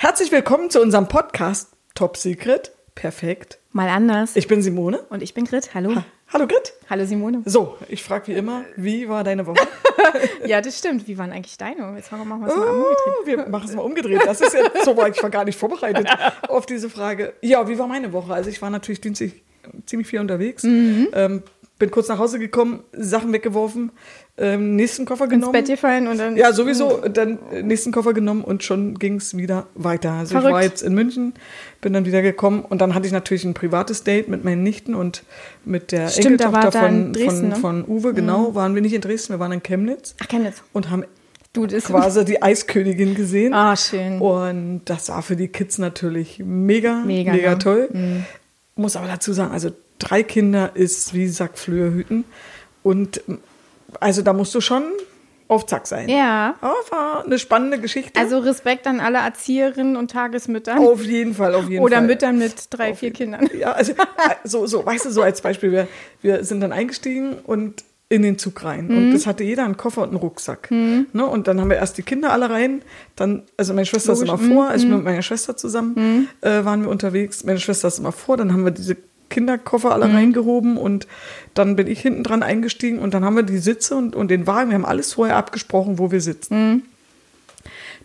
Herzlich willkommen zu unserem Podcast Top Secret. Perfekt. Mal anders. Ich bin Simone. Und ich bin Grit. Hallo. Ha Hallo Grit. Hallo Simone. So, ich frage wie immer, wie war deine Woche? ja, das stimmt. Wie waren eigentlich deine? Jetzt machen wir es mal oh, umgedreht. Wir machen es mal umgedreht. Das ist jetzt so, ich war gar nicht vorbereitet auf diese Frage. Ja, wie war meine Woche? Also ich war natürlich dienstlich ziemlich viel unterwegs. Mhm. Ähm, bin kurz nach Hause gekommen, Sachen weggeworfen, ähm, nächsten Koffer genommen. Ins Bett gefallen und dann. Ja, sowieso. Dann äh, nächsten Koffer genommen und schon ging es wieder weiter. Also Verrückt. ich war jetzt in München, bin dann wieder gekommen und dann hatte ich natürlich ein privates Date mit meinen Nichten und mit der Stimmt, Enkeltochter von, Dresden, von, ne? von Uwe. Genau, waren wir nicht in Dresden, wir waren in Chemnitz Ach, Chemnitz. und haben Du, quasi die Eiskönigin gesehen. Ah, schön. Und das war für die Kids natürlich mega, Mega, mega, ne? toll. Muss aber dazu sagen, also drei Kinder ist wie Sackflöhe hüten. Und also da musst du schon auf Zack sein. Ja. Aber war eine spannende Geschichte. Also Respekt an alle Erzieherinnen und Tagesmüttern. auf jeden Fall, auf jeden Oder Fall. Müttern mit drei, vier Kindern. Ja, also so, so, weißt du, so als Beispiel, wir, wir sind dann eingestiegen und in den Zug rein. Mhm. Und es hatte jeder einen Koffer und einen Rucksack. Ne? Und dann haben wir erst die Kinder alle rein, dann, also meine Schwester ist Logisch, Mhm. immer vor, also mit meiner Schwester zusammen äh, waren wir unterwegs. Meine Schwester ist immer vor, dann haben wir diese Kinderkoffer Mhm. alle reingehoben und dann bin ich hinten dran eingestiegen und dann haben wir die Sitze und, und den Wagen, wir haben alles vorher abgesprochen, wo wir sitzen. Mhm.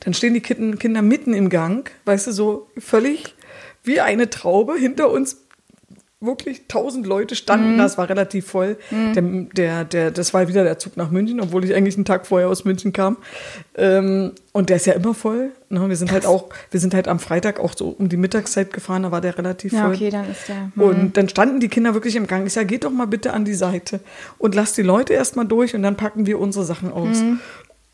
Dann stehen die Kinder mitten im Gang, weißt du, so völlig wie eine Traube hinter uns. Wirklich tausend Leute standen da, es war relativ voll. Der, der, der, das war wieder der Zug nach München, obwohl ich eigentlich einen Tag vorher aus München kam. Ähm, und der ist ja immer voll. Ne? Wir sind halt auch, wir sind halt am Freitag auch so um die Mittagszeit gefahren, da war der relativ Ja, voll. okay, dann ist der. hm. Und dann standen die Kinder wirklich im Gang. Ich sage, geht doch mal bitte an die Seite und lasst die Leute erstmal durch und dann packen wir unsere Sachen aus. Mhm.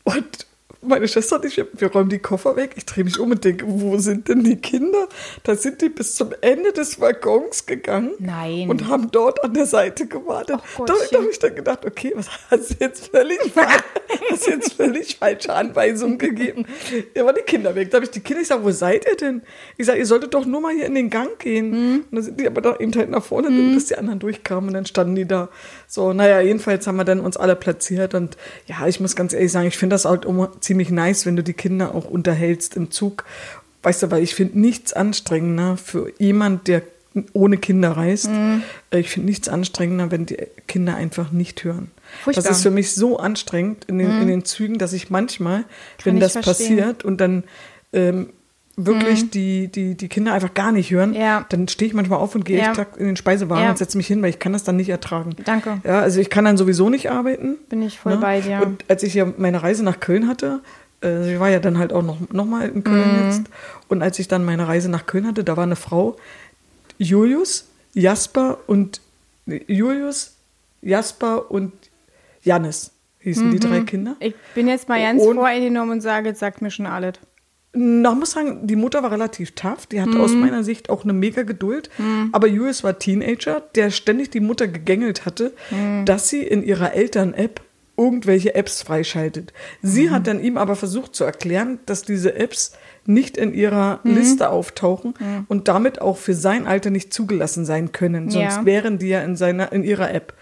Und meine Schwester und ich, wir, räumen die Koffer weg. Ich drehe mich um und denke, wo sind denn die Kinder? Da sind die bis zum Ende des Waggons gegangen. Nein. Und haben dort an der Seite gewartet. Da Gottchen. habe ich dann gedacht, okay, was hast du jetzt völlig, hast jetzt völlig falsche Anweisungen gegeben? Ja, waren die Kinder weg. Da habe ich die Kinder, ich sage, wo seid ihr denn? Ich sage, ihr solltet doch nur mal hier in den Gang gehen. Mhm. Und dann sind die aber da eben halt nach vorne, bis die anderen durchkamen und dann standen die da. So, naja, jedenfalls haben wir dann uns alle platziert und ja, ich muss ganz ehrlich sagen, ich finde das halt immer ziemlich nice, wenn du die Kinder auch unterhältst im Zug. Weißt du, weil ich finde nichts anstrengender für jemand, der ohne Kinder reist. Mhm. Ich finde nichts anstrengender, wenn die Kinder einfach nicht hören. Furchtbar. Das ist für mich so anstrengend in den, in den Zügen, dass ich manchmal, wenn ich das verstehen. passiert und dann ähm, wirklich die, die, die Kinder einfach gar nicht hören, Ja. dann stehe ich manchmal auf und gehe Ja. in den Speisewagen Ja. und setze mich hin, weil ich kann das dann nicht ertragen. Danke. Ja, also ich kann dann sowieso nicht arbeiten. Bin ich voll ne? bei dir. Und als ich ja meine Reise nach Köln hatte, äh, ich war ja dann halt auch noch, noch mal in Köln Mhm. jetzt, und als ich dann meine Reise nach Köln hatte, da war eine Frau, Julius, Jasper und Julius, Jasper und Jannis hießen die drei Kinder. Ich bin jetzt mal ganz Und- voreingenommen und sage, jetzt sagt mir schon alles. Na, muss sagen, die Mutter war relativ tough. Die hatte Mhm. aus meiner Sicht auch eine mega Geduld. Aber Julius war Teenager, der ständig die Mutter gegängelt hatte, Mhm. dass sie in ihrer Eltern-App irgendwelche Apps freischaltet. Sie Mhm. hat dann ihm aber versucht zu erklären, dass diese Apps nicht in ihrer Mhm. Liste auftauchen und damit auch für sein Alter nicht zugelassen sein können. Sonst Ja. wären die ja in, seiner, in ihrer App.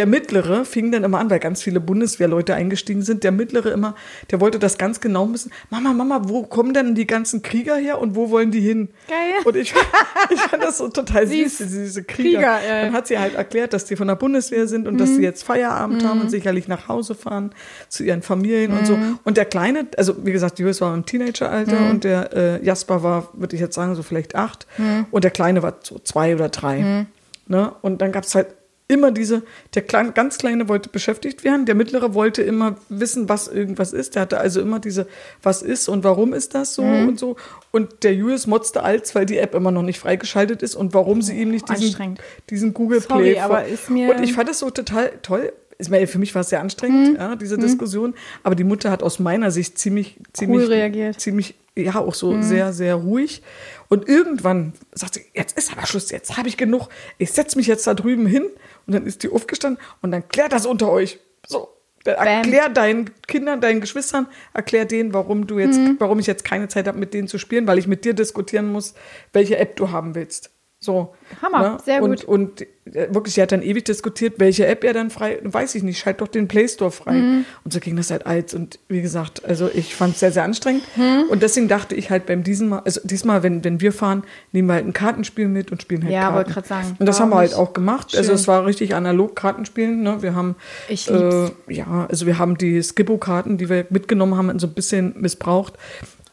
Der Mittlere fing dann immer an, weil ganz viele Bundeswehrleute eingestiegen sind. Der Mittlere immer, der wollte das ganz genau wissen. Mama, Mama, wo kommen denn die ganzen Krieger her und wo wollen die hin? Geil. Und ich, ich fand das so total süß, diese Krieger. Krieger, äh. Dann hat sie halt erklärt, dass die von der Bundeswehr sind und dass sie jetzt Feierabend haben und sicherlich nach Hause fahren zu ihren Familien und so. Und der Kleine, also wie gesagt, Julius war im Teenageralter und der äh, Jasper war, würde ich jetzt sagen, so vielleicht acht. Und der Kleine war so zwei oder drei. Ne? Und dann gab es halt immer diese, der Kleine, ganz Kleine wollte beschäftigt werden, der Mittlere wollte immer wissen, was irgendwas ist. Der hatte also immer diese, was ist und warum ist das so und so. Und der Julius motzte als, weil die App immer noch nicht freigeschaltet ist und warum sie ihm nicht diesen, diesen Google Sorry, Play. aber ist mir- und ich fand das so total toll. Meine, für mich war es sehr anstrengend, ja, diese Diskussion. Aber die Mutter hat aus meiner Sicht ziemlich, ziemlich, reagiert. ziemlich, ja, auch so sehr, sehr ruhig. Und irgendwann sagt sie, jetzt ist aber Schluss, jetzt habe ich genug. Ich setze mich jetzt da drüben hin. Und dann ist die aufgestanden und dann klärt das unter euch. So. Dann Bam. erklär deinen Kindern, deinen Geschwistern, erklär denen, warum du jetzt, Mhm. warum ich jetzt keine Zeit habe, mit denen zu spielen, weil ich mit dir diskutieren muss, welche App du haben willst. So. Hammer, sehr und, gut. Und äh, wirklich, sie hat dann ewig diskutiert, welche App er dann frei, weiß ich nicht, schalt doch den Play Store frei. Mhm. Und so ging das halt als. Und wie gesagt, also ich fand es sehr, sehr anstrengend. Mhm. Und deswegen dachte ich halt beim diesem Mal, also diesmal, wenn, wenn wir fahren, nehmen wir halt ein Kartenspiel mit und spielen halt Ja, Karten. wollte grad sagen. Und das haben wir halt auch gemacht. Also schön. es war richtig analog Kartenspielen. Ne? Wir haben Ich lieb's. äh, ja, also wir haben die Skippo-Karten, die wir mitgenommen haben, so ein bisschen missbraucht.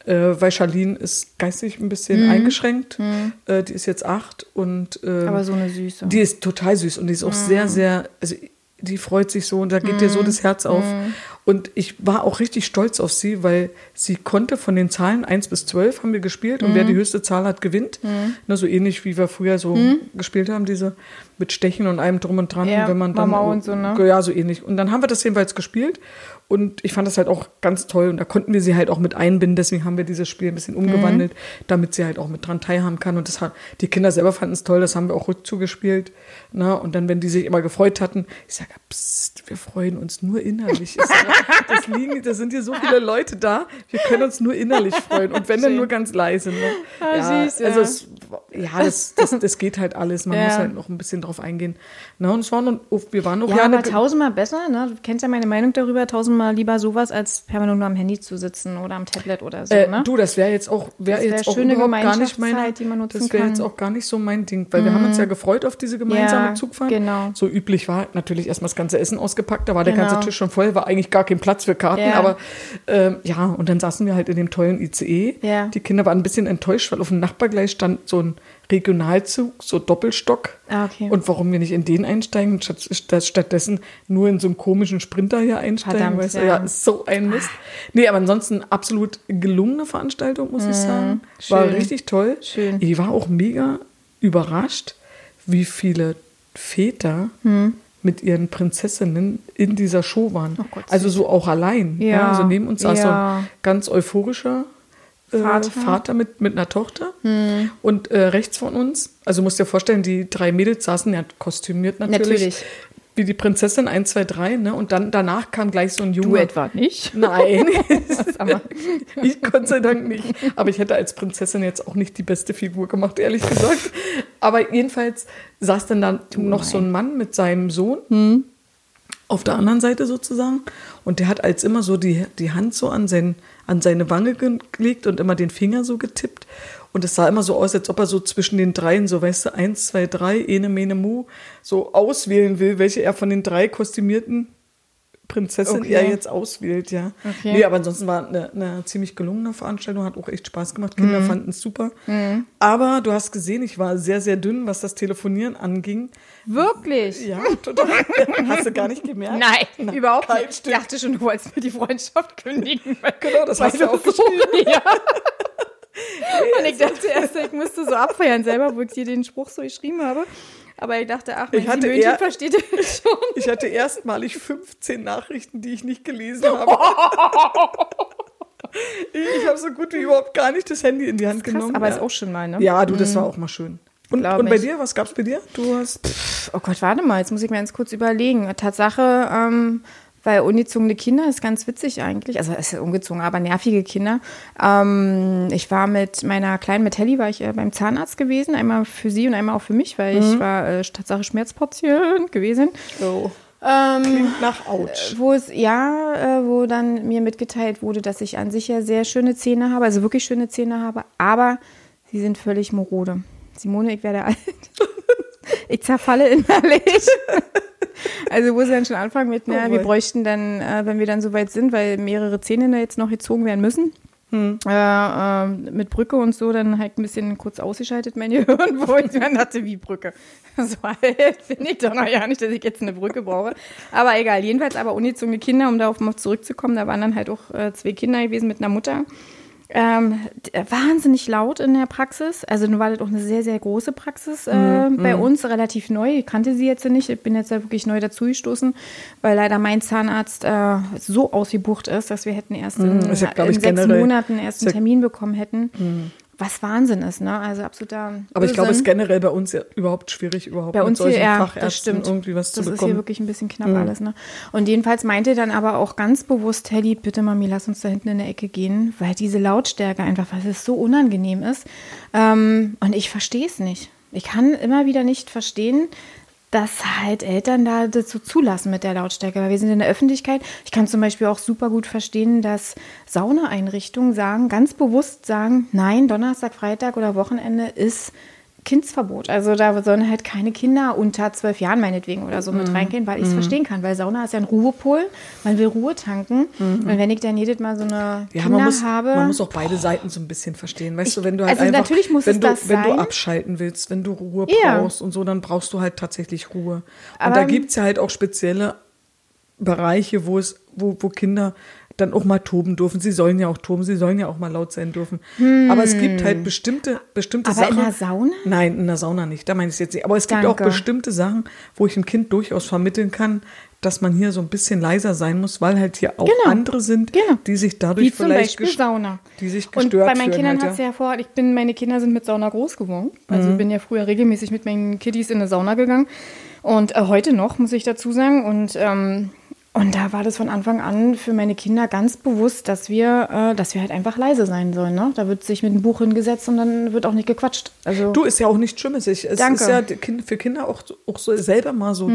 Äh, weil Charlene ist geistig ein bisschen Mhm. eingeschränkt. Äh, die ist jetzt acht und ähm, Aber so eine Süße. die ist total süß und die ist auch Mhm. sehr, sehr, also die freut sich so und da geht dir so das Herz auf. Mhm. Und ich war auch richtig stolz auf sie, weil sie konnte von den Zahlen 1 bis 12 haben wir gespielt und wer Mhm. die höchste Zahl hat, gewinnt. Ne, so ähnlich wie wir früher so gespielt haben, diese mit Stechen und allem drum und dran. Ja, wenn man dann, Mamau und so, ne? Ja, so ähnlich. Und dann haben wir das jedenfalls gespielt und ich fand das halt auch ganz toll und da konnten wir sie halt auch mit einbinden. Deswegen haben wir dieses Spiel ein bisschen umgewandelt, damit sie halt auch mit dran teilhaben kann. Und das hat, die Kinder selber fanden es toll, das haben wir auch rückzugespielt. Ne? Und dann, wenn die sich immer gefreut hatten, ich sage, psst, wir freuen uns nur innerlich. Das liegen, da sind hier so viele Leute da, wir können uns nur innerlich freuen. Und wenn dann nur ganz leise. Ne? Ah, süß, ja. Also es, ja, das, das, das geht halt alles. Man Ja. muss halt noch ein bisschen drauf eingehen. Na, und es war noch, wir waren noch Ja, ja, aber tausendmal besser, ne? Du kennst ja meine Meinung darüber, tausendmal lieber sowas, als permanent nur am Handy zu sitzen oder am Tablet oder so, Äh, ne? Du, das wäre jetzt auch, Das wär jetzt auch überhaupt gar nicht meine, die man nutzen das wäre jetzt. Mhm. auch gar nicht so mein Ding, weil wir haben uns ja gefreut auf diese gemeinsame Ja, Zugfahrt. genau. So üblich war natürlich erstmal das ganze Essen ausgepackt, da war der Genau. ganze Tisch schon voll, war eigentlich gar kein Platz für Karten, Ja. aber ähm, ja, und dann saßen wir halt in dem tollen ICE. Ja. Die Kinder waren ein bisschen enttäuscht, weil auf dem Nachbargleis stand so ein Regionalzug, so Doppelstock. Ah, okay. Und warum wir nicht in den einsteigen, statt, statt, stattdessen nur in so einen komischen Sprinter hier einsteigen, Verdammt, weißt du, ja. ja, so ein Mist. Nee, aber ansonsten absolut gelungene Veranstaltung, muss ich sagen. War Mhm. schön. richtig toll. Schön. Ich war auch mega überrascht, wie viele Väter mit ihren Prinzessinnen in dieser Show waren. Hm. Oh Gott, also so auch allein. Ja. Also neben uns saß so Ja. ein ganz euphorischer äh, Vater. Vater, mit, mit einer Tochter. Und äh, rechts von uns, also musst dir vorstellen, die drei Mädels saßen ja kostümiert natürlich. Natürlich. Wie die Prinzessin 1, 2, 3, ne? Und dann danach kam gleich so ein Junge. nicht? Nein, ich Gott sei Dank nicht. Aber ich hätte als Prinzessin jetzt auch nicht die beste Figur gemacht, ehrlich gesagt. Aber jedenfalls saß dann da noch so ein Mann mit seinem Sohn auf der anderen Seite sozusagen. Und der hat als immer so die, die Hand so an, sein, an seine Wange ge- gelegt und immer den Finger so getippt. Und es sah immer so aus, als ob er so zwischen den dreien, so weißt du, eins, zwei, drei, ene, mene, mu, so auswählen will, welche er von den drei kostümierten Prinzessin Okay. er jetzt auswählt, ja. Okay. Nee, aber ansonsten war eine, eine ziemlich gelungene Veranstaltung, hat auch echt Spaß gemacht. Mhm. Kinder fanden es super. Aber du hast gesehen, ich war sehr, sehr dünn, was das Telefonieren anging. wirklich? Ja, total. Hast du gar nicht gemerkt? Nein, Na, überhaupt nicht. Ich Stück. dachte schon, du wolltest mir die Freundschaft kündigen. Genau, das hast du auch so-. Ja. Und ich dachte erst, ich musste so abfeiern selber, wo ich dir den Spruch so geschrieben habe. Aber ich dachte, ach, mein Ich hatte eher- versteht das schon. Ich hatte erstmalig 15 Nachrichten, die ich nicht gelesen habe. ich habe so gut wie überhaupt gar nicht das Handy in die Hand Krass, genommen. aber ja. ist auch schon mal, ne? ja, du, das war auch mal schön. Und, und bei ich. dir, was gab's bei dir? Du hast. Oh Gott, warte mal, jetzt muss ich mir ganz kurz überlegen. Tatsache, ähm, weil ungezogene Kinder ist ganz witzig eigentlich. Also es ist ungezogen, aber nervige Kinder. Ähm, ich war mit meiner kleinen, mit Helly, war ich äh, beim Zahnarzt gewesen. Einmal für sie und einmal auch für mich, weil ich war äh, Tatsache Schmerzpatient gewesen. Oh, Ähm, klingt nach Autsch. wo es, ja, äh, wo dann mir mitgeteilt wurde, dass ich an sich ja sehr schöne Zähne habe, also wirklich schöne Zähne habe, aber sie sind völlig morode. Simone, ich werde alt. ich zerfalle innerlich. also wo sie dann schon anfangen mit, na, Oh wir bräuchten dann, äh, wenn wir dann soweit sind, weil mehrere Zähne da jetzt noch gezogen werden müssen, Hm. äh, äh, mit Brücke und so, dann halt ein bisschen kurz ausgeschaltet mein Gehirn, wo ich dann dachte, wie Brücke. So alt bin ich doch noch ja nicht, dass ich jetzt eine Brücke brauche. Aber egal, jedenfalls aber ungezogene Kinder, um darauf mal zurückzukommen, da waren dann halt auch äh, zwei Kinder gewesen mit einer Mutter. Ähm, d- wahnsinnig laut in der Praxis. Also nun war das auch eine sehr, sehr große Praxis äh, bei uns, relativ neu. Ich kannte sie jetzt nicht. Ich bin jetzt da wirklich neu dazugestoßen, weil leider mein Zahnarzt äh, so ausgebucht ist, dass wir hätten erst in, ist ja, in sechs generell- Monaten erst ja- einen Termin bekommen hätten. Was Wahnsinn ist, ne? Also absoluter. Aber ich glaube, es ist Irrsinn. generell bei uns ja überhaupt schwierig, überhaupt Bei mit uns hier, solchen ja, Fachärzten das stimmt. irgendwie was das zu ist hier bekommen. wirklich ein bisschen knapp alles, ne? Und jedenfalls meinte dann aber auch ganz bewusst, Helly, bitte Mami, lass uns da hinten in der Ecke gehen, weil diese Lautstärke einfach, weil es so unangenehm ist. Ähm, und ich verstehe es nicht. Ich kann immer wieder nicht verstehen, dass halt Eltern da so zulassen mit der Lautstärke, weil wir sind in der Öffentlichkeit. Ich kann zum Beispiel auch super gut verstehen, dass Saunaeinrichtungen sagen, ganz bewusst sagen, nein, Donnerstag, Freitag oder Wochenende ist Kindsverbot. Also da sollen halt keine Kinder unter zwölf Jahren meinetwegen oder so mit mhm. reingehen, weil ich es mhm. verstehen kann, weil Sauna ist ja ein Ruhepol, man will Ruhe tanken. Mhm. Und wenn ich dann jedes Mal so eine ja, Kinder man muss, habe. Man muss auch beide Seiten so ein bisschen verstehen. Weißt ich, du, wenn du halt also einfach, natürlich muss wenn du, das wenn sein. du abschalten willst, wenn du Ruhe Ja. brauchst und so, dann brauchst du halt tatsächlich Ruhe. Und Aber- da gibt es ja halt auch spezielle Bereiche, wo es, wo, wo Kinder dann auch mal toben dürfen. Sie sollen ja auch toben, sie sollen ja auch mal laut sein dürfen. Aber es gibt halt bestimmte, bestimmte Hm. Aber in Sachen. der Sauna? Nein, in der Sauna nicht. Da meine ich es jetzt nicht. Aber es gibt Danke. auch bestimmte Sachen, wo ich dem Kind durchaus vermitteln kann, dass man hier so ein bisschen leiser sein muss, weil halt hier auch Genau. andere sind, Genau. die sich dadurch Wie zum vielleicht Beispiel Sauna. die sich Und gestört bei meinen Kindern halt, hat es ja vor, ich bin, meine Kinder sind mit Sauna groß geworden. Also Mhm. bin ja früher regelmäßig mit meinen Kiddies in eine Sauna gegangen. Und äh, heute noch, muss ich dazu sagen. Und, ähm, und da war das von Anfang an für meine Kinder ganz bewusst, dass wir, äh, dass wir halt einfach leise sein sollen. Ne? Da wird sich mit einem Buch hingesetzt und dann wird auch nicht gequatscht. Also Du, ist ja auch nicht Schlimmes. Ich, es Danke. ist ja für Kinder auch, auch so selber mal so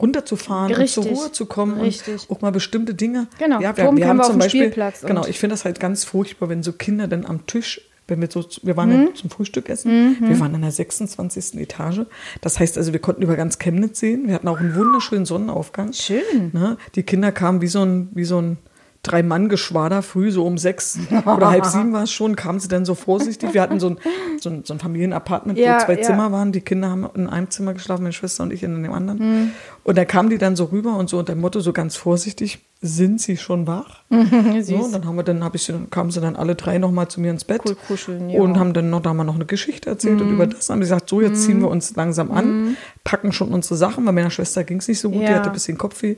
runterzufahren Richtig. und zur Ruhe zu kommen Richtig. und auch mal bestimmte Dinge. Genau. Ja, wir, wir haben zum Beispiel, Spielplatz genau, ich finde das halt ganz furchtbar, wenn so Kinder dann am Tisch, wenn wir so, wir waren Mhm. ja zum Frühstück essen, wir waren in der 26. Etage. Das heißt also, wir konnten über ganz Chemnitz sehen. Wir hatten auch einen wunderschönen Sonnenaufgang. Schön. Ne? Die Kinder kamen wie so ein, wie so ein Drei-Mann-Geschwader früh, so um sechs oder halb sieben war es schon, kamen sie dann so vorsichtig. Wir hatten so ein, so ein, so ein Familienapartment, Ja, wo zwei ja. Zimmer waren. Die Kinder haben in einem Zimmer geschlafen, meine Schwester und ich in dem anderen. Hm. Und da kamen die dann so rüber und so unter dem Motto, so ganz vorsichtig, sind sie schon wach? So, und dann haben wir dann, hab ich sie, kamen sie dann alle drei nochmal zu mir ins Bett Cool kuscheln, ja. und haben dann noch, da haben wir noch eine Geschichte erzählt und über das haben wir gesagt, so jetzt ziehen wir uns langsam an, packen schon unsere Sachen, weil meiner Schwester ging es nicht so gut, die hatte ein bisschen Kopfweh.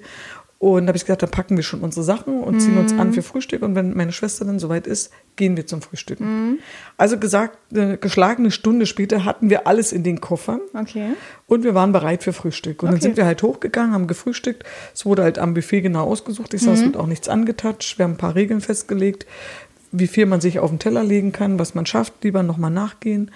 Und da habe ich gesagt, dann packen wir schon unsere Sachen und ziehen uns an für Frühstück. Und wenn meine Schwester dann soweit ist, gehen wir zum Frühstücken. Also gesagt, eine geschlagene Stunde später hatten wir alles in den Koffern. Okay. Und wir waren bereit für Frühstück. Und dann Okay. sind wir halt hochgegangen, haben gefrühstückt. Es wurde halt am Buffet genau ausgesucht. Ich sage, es wird auch nichts angetatscht. Wir haben ein paar Regeln festgelegt, wie viel man sich auf den Teller legen kann, was man schafft, lieber nochmal nachgehen.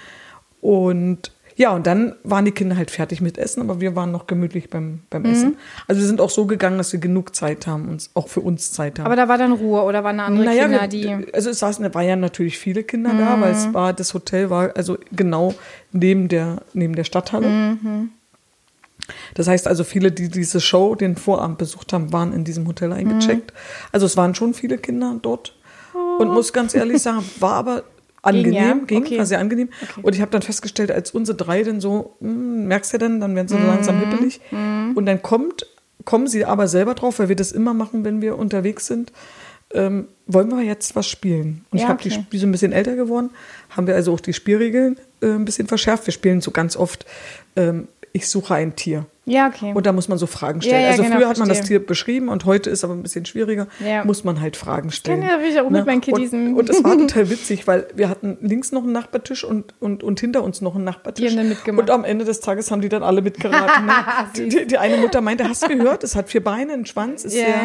Und ja, und dann waren die Kinder halt fertig mit Essen, aber wir waren noch gemütlich beim, beim Essen. Also wir sind auch so gegangen, dass wir genug Zeit haben, uns auch für uns Zeit haben. Aber da war dann Ruhe oder waren da andere Kinder, wir- die. Mhm. also es saßen, da waren ja natürlich viele Kinder da, weil es war, das Hotel war also genau neben der, neben der Stadthalle. Mhm. Das heißt also, viele, die diese Show, den Vorabend besucht haben, waren in diesem Hotel eingecheckt. Mhm. Also es waren schon viele Kinder dort. Und muss ganz ehrlich sagen, war aber angenehm, ja? ging, Okay. war sehr angenehm. Und ich habe dann festgestellt, als unsere drei dann so, hm, merkst du denn, dann werden sie so langsam hippelig. Und dann kommt, kommen sie aber selber drauf, weil wir das immer machen, wenn wir unterwegs sind. Ähm, wollen wir jetzt was spielen? Und ich Ja, habe okay. die, die sind ein bisschen älter geworden, haben wir also auch die Spielregeln äh, ein bisschen verschärft. Wir spielen so ganz oft, ähm, ich suche ein Tier. Ja, okay. Und da muss man so Fragen stellen. ja, also genau, früher hat man das verstehe. Tier beschrieben und heute ist aber ein bisschen schwieriger. Ja. Muss man halt Fragen stellen. ja ich auch mit meinen Kiddies Und, und es war total witzig, weil wir hatten links noch einen Nachbartisch und, und, und hinter uns noch einen Nachbartisch. Die haben dann mitgemacht. Und am Ende des Tages haben die dann alle mitgeraten. Ne? die, die, die eine Mutter meinte, hast du gehört, es hat vier Beine, einen Schwanz, ist, Ja. sehr,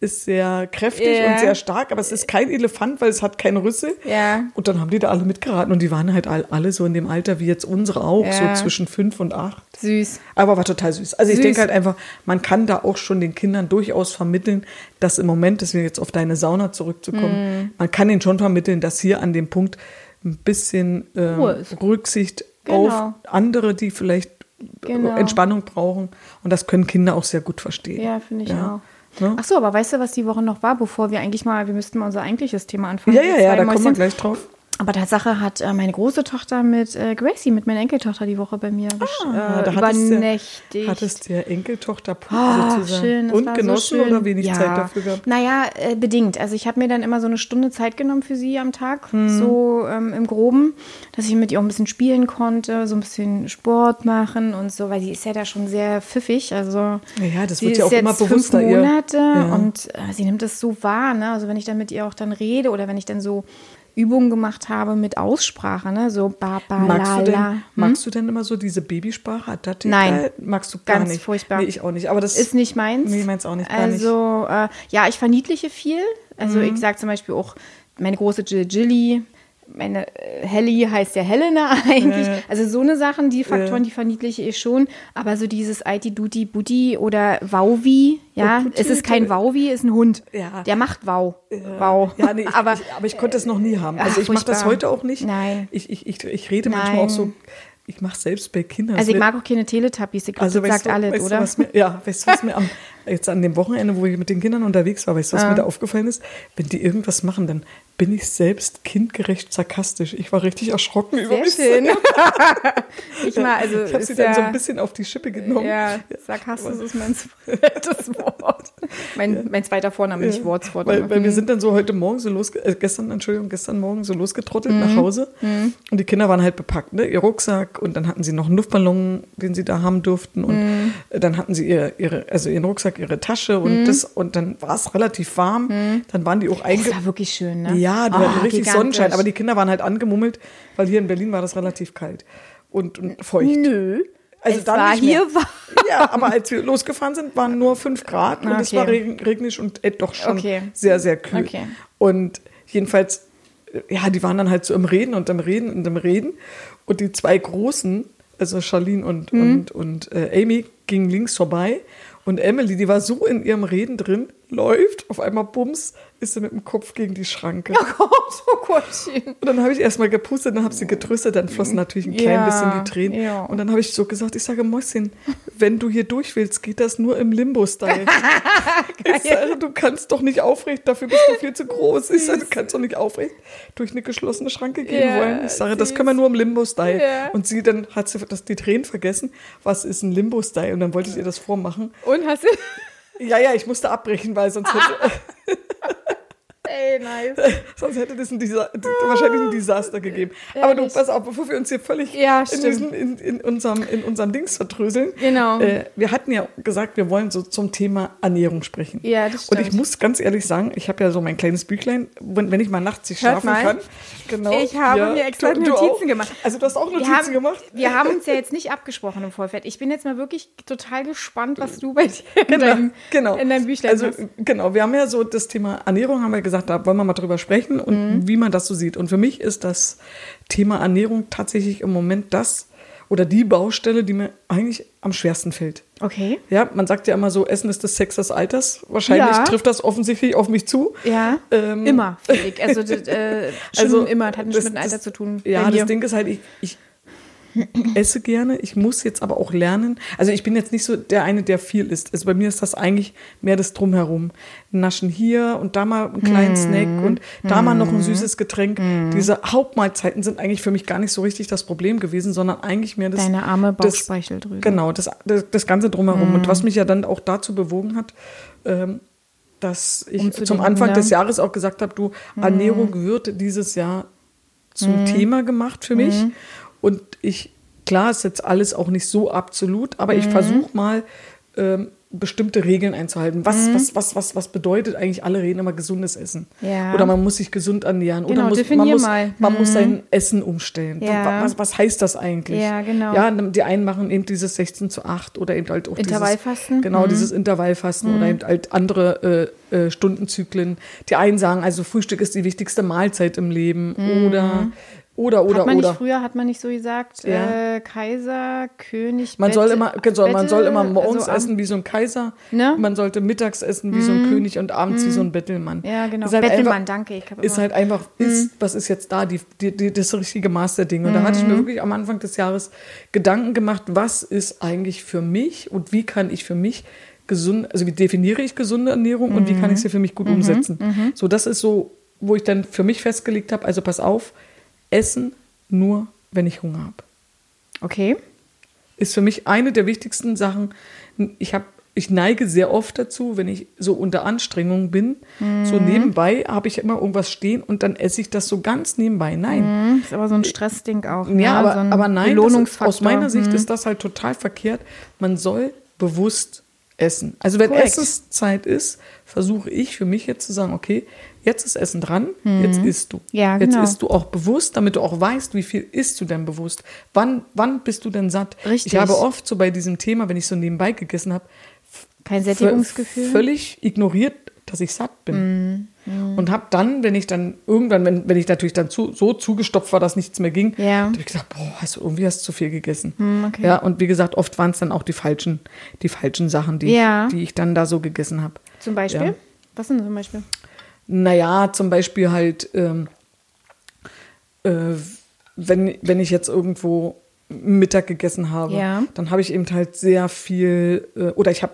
ist sehr kräftig Ja. und sehr stark, aber es ist kein Elefant, weil es hat keine Rüssel. Ja. Und dann haben die da alle mitgeraten und die waren halt all, alle so in dem Alter wie jetzt unsere auch, Ja. so zwischen fünf und acht. Süß. Aber war total süß. Also ich Süß. denke halt einfach, man kann da auch schon den Kindern durchaus vermitteln, dass im Moment, deswegen jetzt auf deine Sauna zurückzukommen, Mhm. man kann ihnen schon vermitteln, dass hier an dem Punkt ein bisschen ist. Rücksicht Genau. auf andere, die vielleicht Genau. Entspannung brauchen. Und das können Kinder auch sehr gut verstehen. Ja, finde ich Ja. auch. Ne? Ach so, aber weißt du, was die Woche noch war, bevor wir eigentlich mal, wir müssten mal unser eigentliches Thema anfangen. Ja, ja, ja, da kommen wir Mäuschen. gleich drauf. Aber Tatsache hat äh, meine große Tochter mit äh, Gracie, mit meiner Enkeltochter, die Woche bei mir Ah, äh, da hattest du, übernächtigt. hattest du ja Enkeltochter Ah, sozusagen. schön, Und genossen so oder wenig ja. Zeit dafür gehabt? Naja, äh, bedingt. Also ich habe mir dann immer so eine Stunde Zeit genommen für sie am Tag, Hm. so ähm, im Groben, dass ich mit ihr auch ein bisschen spielen konnte, so ein bisschen Sport machen und so, weil sie ist ja da schon sehr pfiffig. Also Ja, ja, das wird ja auch immer bewusster, Fünf Monate Ja. und äh, sie nimmt das so wahr. Ne? Also wenn ich dann mit ihr auch dann rede oder wenn ich dann so Übungen gemacht habe mit Aussprache, ne? so ba, ba, Magst la, du, denn, la. Hm? magst du denn immer so diese Babysprache? Atati- Nein. Magst du gar Ganz nicht? furchtbar. Nee, ich auch nicht. Aber das Ist nicht meins. Nee, meins auch nicht, gar also, äh, ja, ich verniedliche viel. Also, Mhm. ich sage zum Beispiel auch meine große Jill Jilly. Meine äh, Helly heißt ja Helena eigentlich. Ja. Also so eine Sachen, die Faktoren, Ja. die verniedliche ich schon. Aber so dieses Aiti Duti Buti oder Wauwi, ja, Oh, es ist kein äh, Wauwi, ist ein Hund. Ja. Der macht Wow. Wow. Ja, nee, ich, aber ich, aber ich konnte es noch nie haben. Ach, Also ich mache das heute auch nicht. Nein. Ich, ich, ich, ich rede manchmal Nein. auch so, ich mache selbst bei Kindern. also ich mag auch keine Teletubbies. Ich glaube, Also das sagt du, alles, weißt oder? Du, mir, ja, weißt du, was mir am, jetzt an dem Wochenende, wo ich mit den Kindern unterwegs war, weißt du, was Ja. mir da aufgefallen ist? Wenn die irgendwas machen, dann bin ich selbst kindgerecht sarkastisch. Ich war richtig erschrocken über Sehr mich schön. ich mal, also Ich habe sie dann ja, so ein bisschen auf die Schippe genommen. Ja, Sarkasmus ist mein zweites Wort. Mein, mein zweiter Vorname, nicht Wortswort. Weil, weil wir sind dann so heute Morgen so los, äh, gestern, Entschuldigung, gestern Morgen so losgetrottelt Mhm. nach Hause. Und die Kinder waren halt bepackt, ne? Ihr Rucksack und dann hatten sie noch einen Luftballon, den sie da haben durften. Und Mhm. dann hatten sie ihre, ihre, also ihren Rucksack, ihre Tasche und das, und dann war es relativ warm. Dann waren die auch Das einge war wirklich schön, ne? Ja, die Oh, hatten richtig gigantisch. Sonnenschein, aber die Kinder waren halt angemummelt, weil hier in Berlin war das relativ kalt und, und feucht. Nö. Also es dann war hier warm. Ja, aber als wir losgefahren sind, waren nur fünf Grad und es Okay. war regen, regnisch und äh, doch schon Okay. sehr, sehr kühl. Okay. Und jedenfalls, äh, ja, die waren dann halt so im Reden und im Reden und im Reden. Und die zwei Großen, also Charlene und, Mhm. und, und äh, Amy, gingen links vorbei. Und Emily, die war so in ihrem Reden drin, läuft, auf einmal bums, ist sie mit dem Kopf gegen die Schranke. Oh Gott, oh Gottchen. Und dann habe ich erstmal gepustet, dann habe sie getröstet, dann flossen natürlich ein klein Ja, bisschen die Tränen. ja. Und dann habe ich so gesagt, ich sage, Mäuschen, wenn du hier durch willst, geht das nur im Limbo-Style. ich sage, du kannst doch nicht aufrecht, dafür bist du viel zu groß. Ich sage, du kannst doch nicht aufrecht durch eine geschlossene Schranke gehen Ja, wollen. Ich sage, das können wir nur im Limbo-Style. Ja. Und sie, dann hat sie das, die Tränen vergessen, was ist ein Limbo-Style? Und dann wollte ich ihr das vormachen. Und hast du. Ja, ja, ich musste abbrechen, weil sonst hätte, Ey, nice. Sonst hätte das ein Desa wahrscheinlich ein Desaster gegeben. Aber du, Ehrlich. pass auf, bevor wir uns hier völlig Ja, in, stimmt. diesen, in, in, unserem, in unserem Dings verdröseln. Genau. Äh, wir hatten ja gesagt, wir wollen so zum Thema Ernährung sprechen. Ja, das Und ich stimmt. muss ganz ehrlich sagen, ich habe ja so mein kleines Büchlein, wenn, wenn ich mal nachts nicht schlafen kann. Genau, Ich habe mir extra Notizen auch? gemacht. Also du hast auch Wir Notizen haben, gemacht? wir haben uns ja jetzt nicht abgesprochen im Vorfeld. Ich bin jetzt mal wirklich total gespannt, was du bei dir in, Genau, deinem, genau. in deinem Büchlein Also hast. genau, wir haben ja so das Thema Ernährung, haben wir gesagt, da wollen wir mal drüber sprechen und Mhm. wie man das so sieht. Und für mich ist das Thema Ernährung tatsächlich im Moment das oder die Baustelle, die mir eigentlich am schwersten fällt. Okay. Ja, man sagt ja immer so, Essen ist das Sex des Alters. Wahrscheinlich Ja. trifft das offensichtlich auf mich zu. Ja. Ähm, immer. Also, das, äh, Also, immer. Das hat nichts mit dem Alter zu tun. Ja, das Ding ist halt, ich, ich esse gerne, ich muss jetzt aber auch lernen. Also ich bin jetzt nicht so der eine, der viel isst. Also bei mir ist das eigentlich mehr das Drumherum. Naschen hier und da mal einen kleinen Hm. Snack und da mal noch ein süßes Getränk. Diese Hauptmahlzeiten sind eigentlich für mich gar nicht so richtig das Problem gewesen, sondern eigentlich mehr das... Deine arme das- Bauchspeicheldrüse. Genau, das, das, das Ganze drumherum. Und was mich ja dann auch dazu bewogen hat, ähm, dass ich Umzudenken, zum Anfang ne? des Jahres auch gesagt habe, du, Ernährung wird dieses Jahr zum Thema gemacht für mich. Und ich, klar, ist jetzt alles auch nicht so absolut, aber ich versuche mal, ähm, bestimmte Regeln einzuhalten. Was, was, was, was, was bedeutet eigentlich, alle reden immer gesundes Essen? Ja. Oder man muss sich gesund ernähren. Genau, oder muss, man, muss, mal. man muss sein Essen umstellen. Ja. Was, was heißt das eigentlich? Ja, genau. Ja, die einen machen eben dieses 16 zu 8 oder eben halt auch Intervallfasten. Dieses, genau, Mhm. dieses Intervallfasten oder eben halt andere äh, äh, Stundenzyklen. Die einen sagen, also Frühstück ist die wichtigste Mahlzeit im Leben oder oder oder Mhm. hat man oder. nicht früher, hat man nicht so gesagt, Ja. äh, Kaiser, König, Man Bette- soll immer, soll, man soll immer morgens also essen wie so ein Kaiser. Ne? Mhm. Man sollte mittags essen wie so ein König und abends wie so ein Bettelmann. Ja, genau. Ist halt Bettelmann, einfach, danke. Ist halt einfach, ist, was ist jetzt da, die, die, die, das richtige Maß der Dinge. Und da hatte ich Mhm. mir wirklich am Anfang des Jahres Gedanken gemacht, was ist eigentlich für mich und wie kann ich für mich gesund, also wie definiere ich gesunde Ernährung und wie kann ich sie für mich Mhm. gut umsetzen. So, das ist so, wo ich dann für mich festgelegt habe, also pass auf, Essen nur, wenn ich Hunger habe Okay. ist für mich eine der wichtigsten Sachen. Ich habe ich neige sehr oft dazu, wenn ich so unter Anstrengung bin, so nebenbei habe ich immer irgendwas stehen und dann esse ich das so ganz nebenbei. Nein. Hm, Ist aber so ein Stressding auch. ne? Ja, aber, so aber nein, ist, aus meiner Sicht Hm. ist das halt total verkehrt. Man soll bewusst essen. Also wenn Korrekt. Essenszeit ist, versuche ich für mich jetzt zu sagen, okay, jetzt ist Essen dran, jetzt isst du. Ja, Jetzt genau. isst du auch bewusst, damit du auch weißt, wie viel isst du denn bewusst. Wann, wann bist du denn satt? Richtig. Ich habe oft so bei diesem Thema, wenn ich so nebenbei gegessen habe, Kein Sättigungsgefühl. völlig ignoriert, dass ich satt bin. Und habe dann, wenn ich dann irgendwann, wenn, wenn ich natürlich dann zu, so zugestopft war, dass nichts mehr ging, Ja. habe ich gesagt, boah, hast du irgendwie hast du zu viel gegessen. okay. Ja, und wie gesagt, oft waren es dann auch die falschen, die falschen Sachen, die, Ja. ich, die ich dann da so gegessen habe. Zum Beispiel? Ja. Was denn zum Beispiel? Naja, zum Beispiel halt, ähm, äh, wenn, wenn ich jetzt irgendwo Mittag gegessen habe, Ja. dann habe ich eben halt sehr viel, äh, oder ich habe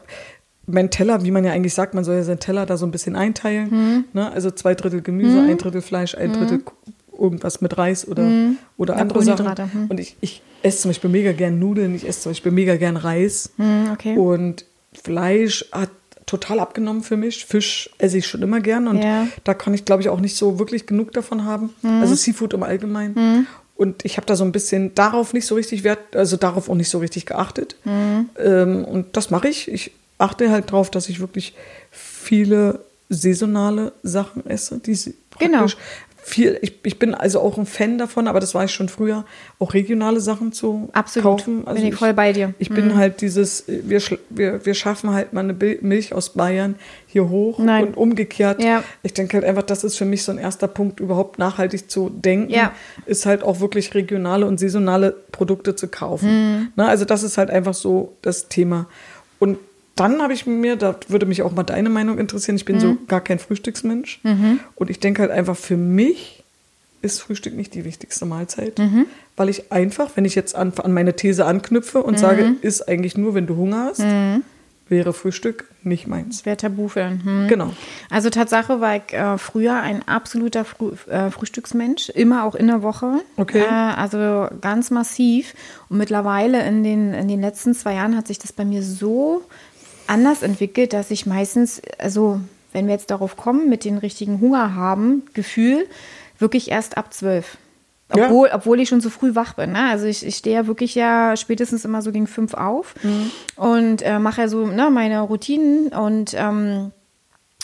meinen Teller, wie man ja eigentlich sagt, man soll ja seinen Teller da so ein bisschen einteilen. Hm. Ne? Also zwei Drittel Gemüse, ein Drittel Fleisch, ein Drittel K- irgendwas mit Reis oder, oder Ja, andere Sachen. Hm. Und ich, ich esse zum Beispiel mega gern Nudeln, ich esse zum Beispiel mega gern Reis. Hm, okay. Und Fleisch hat total abgenommen für mich. Fisch esse ich schon immer gern und Ja. da kann ich, glaube ich, auch nicht so wirklich genug davon haben. Also Seafood im Allgemeinen. Und ich habe da so ein bisschen darauf nicht so richtig Wert, also darauf auch nicht so richtig geachtet. Ähm, und das mache ich. Ich achte halt darauf, dass ich wirklich viele saisonale Sachen esse, die sie Genau. Viel, ich, ich bin also auch ein Fan davon, aber das war ich schon früher, auch regionale Sachen zu Absolut. kaufen. Also Bin ich voll bei dir. Mhm. Ich bin halt dieses, wir, wir, wir schaffen halt mal eine Milch aus Bayern hier hoch Nein. und umgekehrt. Ja. Ich denke halt einfach, das ist für mich so ein erster Punkt, überhaupt nachhaltig zu denken, Ja. ist halt auch wirklich regionale und saisonale Produkte zu kaufen. Mhm. Ne, also das ist halt einfach so das Thema. Und dann habe ich mir, da würde mich auch mal deine Meinung interessieren, ich bin so Mhm. gar kein Frühstücksmensch. Und ich denke halt einfach, für mich ist Frühstück nicht die wichtigste Mahlzeit, Mhm. weil ich einfach, wenn ich jetzt an, an meine These anknüpfe und sage, ist eigentlich nur, wenn du Hunger hast, Mhm. wäre Frühstück nicht meins. Wäre tabu für. Hm. Genau. Also Tatsache war ich äh, früher ein absoluter Früh, äh, Frühstücksmensch, immer auch in der Woche. Okay. Äh, also ganz massiv. Und mittlerweile in den, in den letzten zwei Jahren hat sich das bei mir so anders entwickelt, dass ich meistens, also wenn wir jetzt darauf kommen, mit den richtigen Hunger haben, Gefühl, wirklich erst ab zwölf. Ja. Obwohl, obwohl ich schon so früh wach bin. Ne? Also ich, ich stehe ja wirklich ja spätestens immer so gegen fünf auf und äh, mache ja so ne, meine Routinen und, ähm,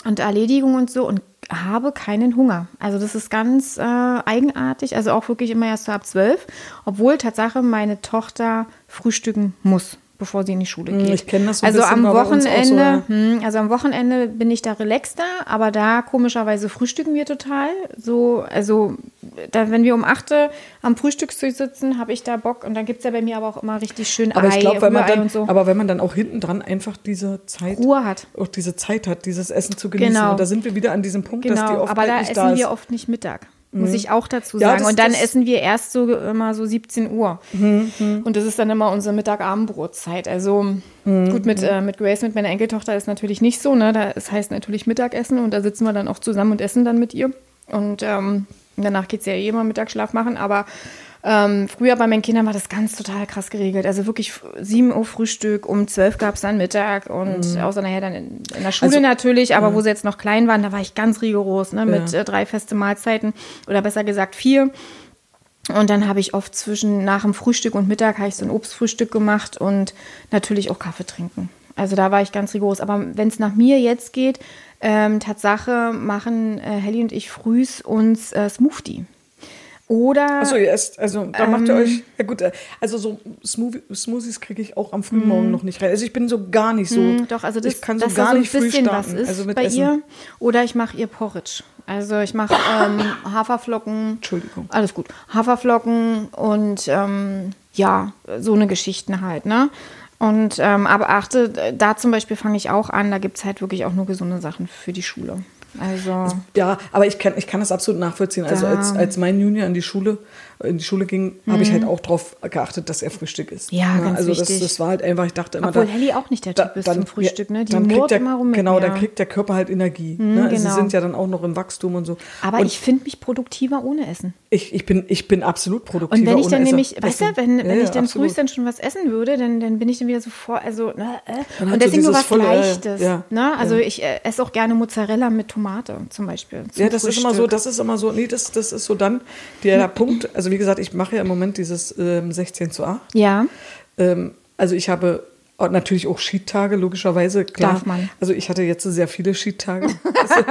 und Erledigungen und so und habe keinen Hunger. Also das ist ganz äh, eigenartig. Also auch wirklich immer erst so ab zwölf. Obwohl Tatsache meine Tochter frühstücken muss bevor sie in die Schule Mm, geht. ich kenn das so Also bisschen, am auch so, Wochenende, ja. hm, also am Wochenende bin ich da relaxter, aber da komischerweise frühstücken wir total. So, also da, wenn wir um 8 Uhr am Frühstückstisch sitzen, habe ich da Bock und dann gibt es ja bei mir aber auch immer richtig schön Aber Ei, ich glaube, wenn man dann, so. aber wenn man dann auch hinten dran einfach diese Zeit, Ruhe hat. auch diese Zeit hat, dieses Essen zu genießen. Genau. Und da sind wir wieder an diesem Punkt, dass die Genau, oft aber halt da nicht essen da wir ist. oft nicht Mittag. Muss ich auch dazu Ja, sagen. das- und dann das- essen wir erst so immer so 17 Uhr. Und das ist dann immer unsere Mittag-Abendbrotzeit. Also gut, mit, äh, mit Grace, mit meiner Enkeltochter ist natürlich nicht so. Ne? Da, es heißt natürlich Mittagessen und da sitzen wir dann auch zusammen und essen dann mit ihr. Und ähm, danach geht es ja eh immer Mittagsschlaf machen. Aber ähm, früher bei meinen Kindern war das ganz total krass geregelt. Also wirklich 7 Uhr Frühstück, um 12 gab es dann Mittag und außer nachher dann in, in der Schule Also, natürlich, aber wo sie jetzt noch klein waren, da war ich ganz rigoros, ne, mit Ja. äh, drei feste Mahlzeiten oder besser gesagt vier. Und dann habe ich oft zwischen nach dem Frühstück und Mittag habe ich so ein Obstfrühstück gemacht und natürlich auch Kaffee trinken. Also da war ich ganz rigoros. Aber wenn es nach mir jetzt geht, ähm, Tatsache machen äh, Helly und ich frühs uns äh, Smoothie. Oder Achso, ihr esst, also da macht ihr Ähm. euch, ja gut, äh, also so Smoothie, Smoothies kriege ich auch am frühen Morgen noch nicht rein. Also ich bin so gar nicht so, Mm, Doch, also das, ich kann so gar so nicht ein früh bisschen starten. was ist also mit bei Essen. ihr. Oder ich mache ihr Porridge. Also ich mache ähm, Haferflocken. Entschuldigung. Alles gut. Haferflocken und ähm, ja, so eine Geschichten halt, ne? Und ähm, aber achte, da zum Beispiel fange ich auch an, da gibt es halt wirklich auch nur gesunde Sachen für die Schule. Also, Ja, aber ich kann, ich kann das absolut nachvollziehen. Also als, als mein Junior in die Schule, in die Schule ging, habe ich halt auch darauf geachtet, dass er Frühstück ist. Mhm. Ja, ganz also wichtig. Das, das war halt einfach, ich dachte immer, obwohl da, Helly auch nicht der Typ ist zum Frühstück, ne? Die dann kriegt der, immer rum mit Genau, mir. dann kriegt der Körper halt Energie. ne? also genau. Sie sind ja dann auch noch im Wachstum und so. aber und ich finde mich produktiver ohne Essen. ich, ich, bin, ich bin absolut produktiver. Und wenn ich dann nämlich, weißt du, Essen. wenn, Ja, wenn ja, ich dann frühst dann schon was essen würde, dann, dann bin ich dann wieder so vor, also, ne, äh. Und so deswegen nur dieses was volle, äh, Leichtes. ja, ne? Also ich äh, esse auch gerne Mozzarella mit Tomate zum Beispiel. zum Ja, das ist immer so, Frühstück. das ist immer so, nee, das, das ist so dann der Punkt. Also wie gesagt, ich mache ja im Moment dieses ähm, 16 zu 8. Ja, Ähm, also ich habe Und natürlich auch Skitage, logischerweise, klar. Darf man. Also ich hatte jetzt sehr viele Skitage. Also,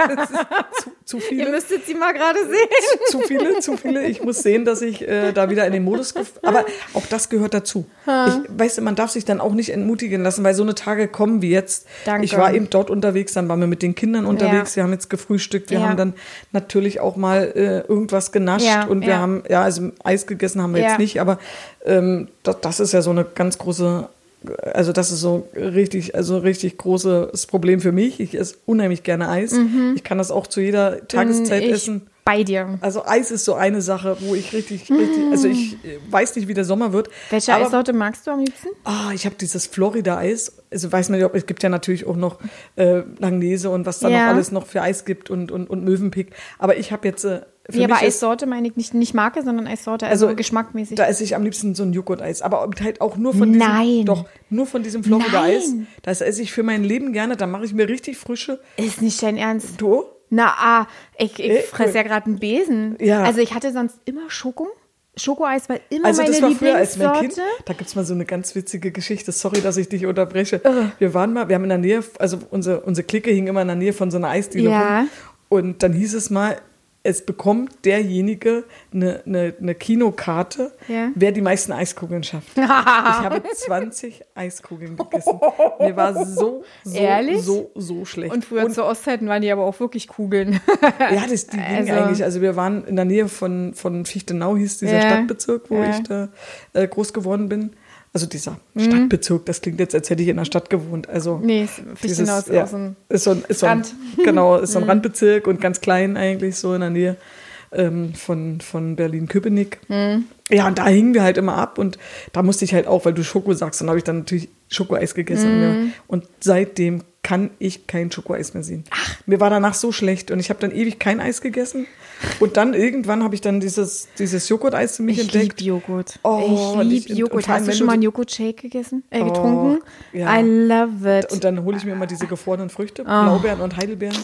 zu, zu viele. Ihr müsstet sie mal gerade sehen. zu viele, zu viele. Ich muss sehen, dass ich äh, da wieder in den Modus. Aber auch das gehört dazu. Ich weißt du, man darf sich dann auch nicht entmutigen lassen, weil so eine Tage kommen wie jetzt. Danke. Ich war eben dort unterwegs, dann waren wir mit den Kindern unterwegs. Wir haben jetzt gefrühstückt. Wir Ja. haben dann natürlich auch mal äh, irgendwas genascht Ja, und wir ja. haben ja also Eis gegessen haben wir Ja. jetzt nicht, aber ähm, das, das ist ja so eine ganz große. Also das ist so richtig, also richtig großes Problem für mich. Ich esse unheimlich gerne Eis. Ich kann das auch zu jeder Tageszeit Bin ich essen. Bei dir. Also Eis ist so eine Sache, wo ich richtig, richtig, also ich äh, weiß nicht, wie der Sommer wird. Welche aber, Eissorte magst du am liebsten? Ah, ich habe dieses Florida-Eis. Also weiß man ja, es gibt ja natürlich auch noch äh, Langnese und was da Ja. noch alles noch für Eis gibt und, und, und Mövenpick. Aber ich habe jetzt äh, für Nee, aber Eissorte meine ich nicht, nicht Marke, sondern Eissorte, also, Also, geschmackmäßig. da esse ich am liebsten so ein Joghurt-Eis. Aber halt auch nur von diesem, Nein. doch, nur von diesem Florida-Eis. Das esse ich für mein Leben gerne. Da mache ich mir richtig frische. ist nicht dein Ernst. Du? Na, ah, ich, ich Äh, fresse ja gerade einen Besen. Ja. Also ich hatte sonst immer Schoko. Schokoeis war immer Also meine das war früher als mein. Kind. Da gibt's mal so eine ganz witzige Geschichte. Sorry, dass ich dich unterbreche. Wir waren mal, wir haben in der Nähe, also unsere, unsere Clique hing immer in der Nähe von so einer Eisdiele Ja. rum. Und dann hieß es mal, es bekommt derjenige eine, eine, eine Kinokarte, Ja. wer die meisten Eiskugeln schafft. ich habe 20 Eiskugeln gegessen. Mir war so, so, Ehrlich? so, so schlecht. Und früher zu Ostzeiten waren die aber auch wirklich Kugeln. Ja, das die ging Also- eigentlich. Also wir waren in der Nähe von, von Fichtenau, hieß dieser Ja. Stadtbezirk, wo Ja. ich da äh, groß geworden bin. Also dieser Mhm. Stadtbezirk, das klingt jetzt, als hätte ich in der Stadt gewohnt. Also Nee, Fichtenau ist ja, aus dem ist so ein, ist so ein, Rand. Genau, ist so ein Randbezirk und ganz klein eigentlich, so in der Nähe ähm, von, von Berlin-Köpenick. Ja, und da hingen wir halt immer ab und da musste ich halt auch, weil du Schoko sagst, dann habe ich dann natürlich Schokoeis gegessen. Und, mir, und seitdem kann ich kein Schokoeis mehr sehen. Mir war danach so schlecht und ich habe dann ewig kein Eis gegessen. Und dann irgendwann habe ich dann dieses, dieses Joghurt-Eis für mich Ich entdeckt. liebe Joghurt. Oh, ich ich- liebe Joghurt. Hast du schon mal einen Joghurt-Shake gegessen? Äh, Oh, getrunken? ja. I love it. Und dann hole ich mir immer diese gefrorenen Früchte, Blaubeeren und Heidelbeeren.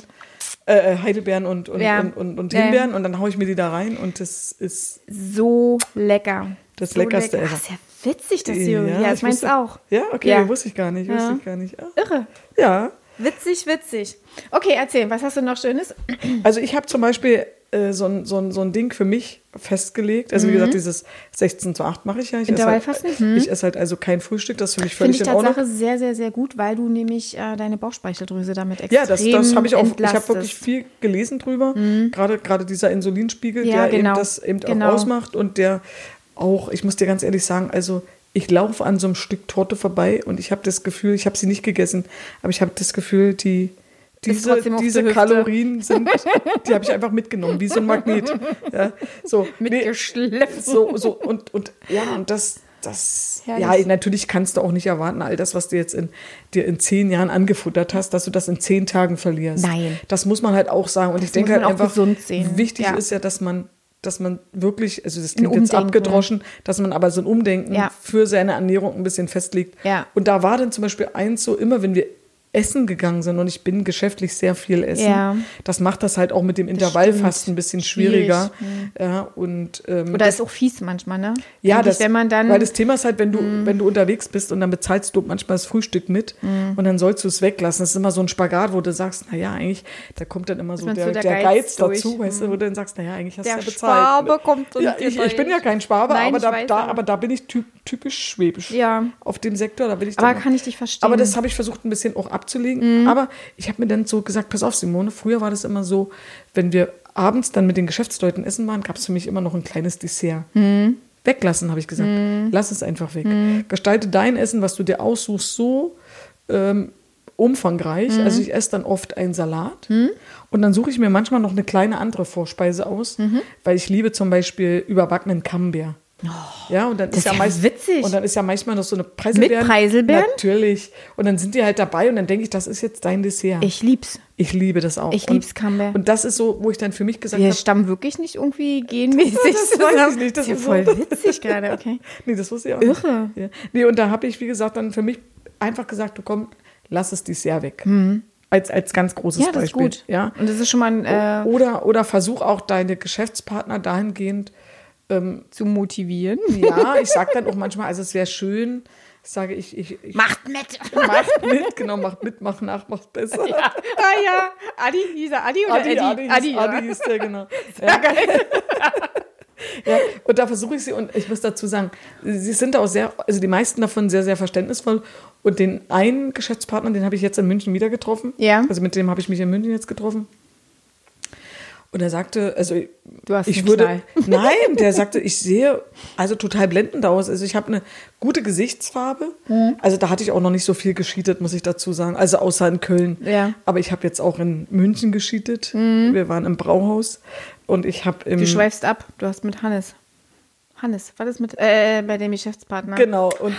Äh, Heidelbeeren und, und, Ja. und, und, und Ja, ja. Himbeeren und dann haue ich mir die da rein und das ist so lecker. Das so Leckerste lecker. ever. Ach, ist ja witzig, das hier. Ja, ich meins wusste- auch. Ja, okay, Ja. wusste ich gar nicht, Ja. wusste ich gar nicht. Ah, Irre. Ja, Witzig, witzig. Okay, erzähl, was hast du noch Schönes? also ich habe zum Beispiel äh, so, ein, so, ein, so ein Ding für mich festgelegt. Also wie gesagt, dieses 16 zu 8 mache ich ja. Ich esse, halt, Mhm. Intervallfasten? Mhm. ich esse halt also kein Frühstück, das ist für mich Finde völlig ich in Ordnung. Tatsache sehr, sehr, sehr gut, weil du nämlich äh, deine Bauchspeicheldrüse damit extrem Ja, das, das habe ich auch. Ich habe entlastest. wirklich viel gelesen drüber. Gerade gerade dieser Insulinspiegel, Ja, der genau. eben das eben Genau. auch ausmacht und der auch, ich muss dir ganz ehrlich sagen, also ich laufe an so einem Stück Torte vorbei und ich habe das Gefühl, ich habe sie nicht gegessen, aber ich habe das Gefühl, die diese, diese. Kalorien sind, die habe ich einfach mitgenommen, wie so ein Magnet. Ja, so, nee, Mitgeschleppt. so, so und, und ja, und das, das, ja, natürlich kannst du auch nicht erwarten, all das, was du jetzt in, dir in zehn Jahren angefuttert hast, dass du das in zehn Tagen verlierst. Nein. Das muss man halt auch sagen. Und ich denke halt einfach, wichtig Ja. ist ja, dass man dass man wirklich, also das klingt jetzt abgedroschen, dass man aber so ein Umdenken Ja. für seine Ernährung ein bisschen festlegt. Ja. Und da war dann zum Beispiel eins so, immer wenn wir essen gegangen sind und ich bin geschäftlich sehr viel essen, Ja. das macht das halt auch mit dem Intervallfasten ein bisschen schwieriger. Schwierig. Ja, und ähm, Oder ist auch fies manchmal, ne? ja, Eigentlich, das, wenn man dann. Weil das Thema ist halt, wenn du, wenn du unterwegs bist und dann bezahlst du manchmal das Frühstück mit Mhm. und dann sollst du es weglassen. Das ist immer so ein Spagat, wo du sagst, naja, eigentlich, da kommt dann immer so der, so der der, Geiz Geiz, dazu. Mhm. weißt du, wo du dann sagst, naja, eigentlich hast Der du ja bezahlt. Schwabe kommt und ja, ich, ich bin ja kein Schwabe, Nein, aber, da, da, aber- da bin ich typ, typisch schwäbisch. Ja. Auf dem Sektor, da bin ich Aber kann ich dich verstehen. aber das habe ich versucht ein bisschen auch abzulegen. Mhm. Aber ich habe mir dann so gesagt, pass auf, Simone, früher war das immer so, wenn wir abends dann mit den Geschäftsleuten essen waren, gab es für mich immer noch ein kleines Dessert. Mhm. Weglassen, habe ich gesagt. Lass es einfach weg. Gestalte dein Essen, was du dir aussuchst, so ähm, umfangreich. Mhm. Also ich esse dann oft einen Salat und dann suche ich mir manchmal noch eine kleine andere Vorspeise aus, Mhm. weil ich liebe zum Beispiel überbackenen Camembert. Ja, und dann das ist ja, ist ja meist, witzig. Und dann ist ja manchmal noch so eine Preiselbeeren. Preiselbeeren? Natürlich. Und dann sind die halt dabei und dann denke ich, das ist jetzt dein Dessert. ich lieb's. Ich liebe das auch. Ich lieb's Camembert. Und das ist so, wo ich dann für mich gesagt Wir habe, stammen wirklich nicht irgendwie genmäßig Das weiß ich nicht, das ist ja ist voll so. witzig gerade, okay. nee, das wusste ich auch Irre. nicht. Ja. Nee, und da habe ich, wie gesagt, dann für mich einfach gesagt, du komm, lass das Dessert weg. Als, als ganz großes Mhm. Ja, das ist Beispiel. gut. Ja. Und das ist schon mal ein, äh, Oder, oder versuch auch deine Geschäftspartner dahingehend, zu motivieren. ja, ich sage dann auch manchmal, also es wäre schön, sage, ich, ich, ich Macht mit. macht mit, genau, macht mit, macht nach, macht besser. Ja. Ah ja. Adi, hieß er Adi oder Adi, Eddie? Adi, hieß, Adi, Adi ja. hieß der, genau. Ja. ja, und da versuche ich sie, und ich muss dazu sagen, sie sind auch sehr, also die meisten davon sehr, sehr verständnisvoll. Und den einen Geschäftspartner, den habe ich jetzt in München wieder getroffen. Ja. Also mit dem habe ich mich in München jetzt getroffen. Und er sagte, also Du hast ich würde, Knall. nein, der sagte, ich sehe also total blendend aus. Also ich habe eine gute Gesichtsfarbe. Mhm. Also da hatte ich auch noch nicht so viel gescheatet, muss ich dazu sagen. Also außer in Köln. Ja. Mhm. Aber ich habe jetzt auch in München gescheatet. Wir waren im Brauhaus und ich habe im Du schweifst ab. Du hast mit Hannes. Hannes, war das mit, äh, bei dem Geschäftspartner? Genau, und,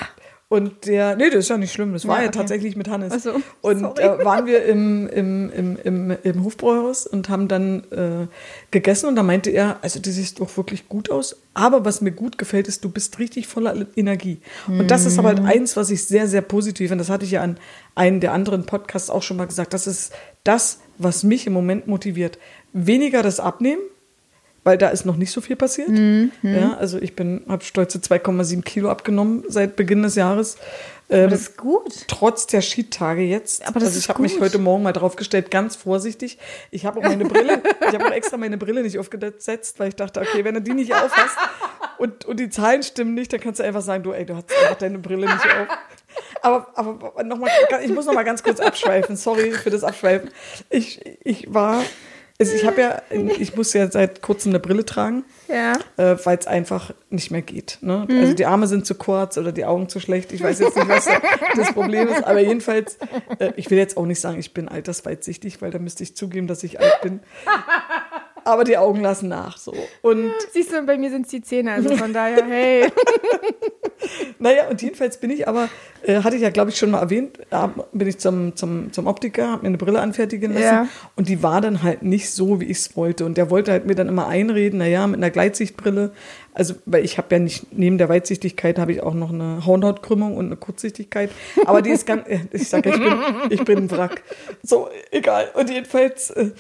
und der, nee, das ist ja nicht schlimm, das war Ja, ja okay. tatsächlich mit Hannes. Ach so, und da waren wir im, im, im, im, im Hofbräuhaus und haben dann äh, gegessen und da meinte er, also du siehst doch wirklich gut aus, aber was mir gut gefällt ist, du bist richtig voller Energie. Und das ist aber Mhm. halt eins, was ich sehr, sehr positiv finde, das hatte ich ja an einem der anderen Podcasts auch schon mal gesagt, das ist das, was mich im Moment motiviert. Weniger das Abnehmen, weil da ist noch nicht so viel passiert. Mhm, Ja, also ich bin, habe stolze 2,7 Kilo abgenommen seit Beginn des Jahres. Ähm, Das ist gut. trotz der Skitage jetzt. Aber das also ich habe mich heute Morgen mal drauf gestellt, ganz vorsichtig. Ich habe auch meine Brille, ich habe auch extra meine Brille nicht aufgesetzt, weil ich dachte, okay, wenn du die nicht aufhast und, und die Zahlen stimmen nicht, dann kannst du einfach sagen, du, ey, du hast einfach deine Brille nicht auf. Aber, aber noch mal, ich muss noch mal ganz kurz abschweifen. Sorry für das Abschweifen. Ich, ich war, also ich habe ja, ich muss ja seit kurzem eine Brille tragen Ja. äh, weil es einfach nicht mehr geht. Ne? Also die Arme sind zu kurz oder die Augen zu schlecht. Ich weiß jetzt nicht, was das Problem ist, aber jedenfalls, äh, ich will jetzt auch nicht sagen, ich bin altersweitsichtig, weil da müsste ich zugeben, dass ich alt bin. Aber die Augen lassen nach so. Und Siehst du, bei mir sind es die Zähne, also von daher, hey. naja, und jedenfalls bin ich aber, äh, hatte ich ja, glaube ich, schon mal erwähnt, äh, bin ich zum, zum, zum Optiker, habe mir eine Brille anfertigen lassen. Ja. Und die war dann halt nicht so, wie ich es wollte. Und der wollte halt mir dann immer einreden, naja, mit einer Gleitsichtbrille. Also, weil ich habe ja nicht, neben der Weitsichtigkeit habe ich auch noch eine Hornhautkrümmung und eine Kurzsichtigkeit. Aber die ist ganz, äh, ich sage, ich bin, ich bin ein Wrack. So, egal. Und jedenfalls äh,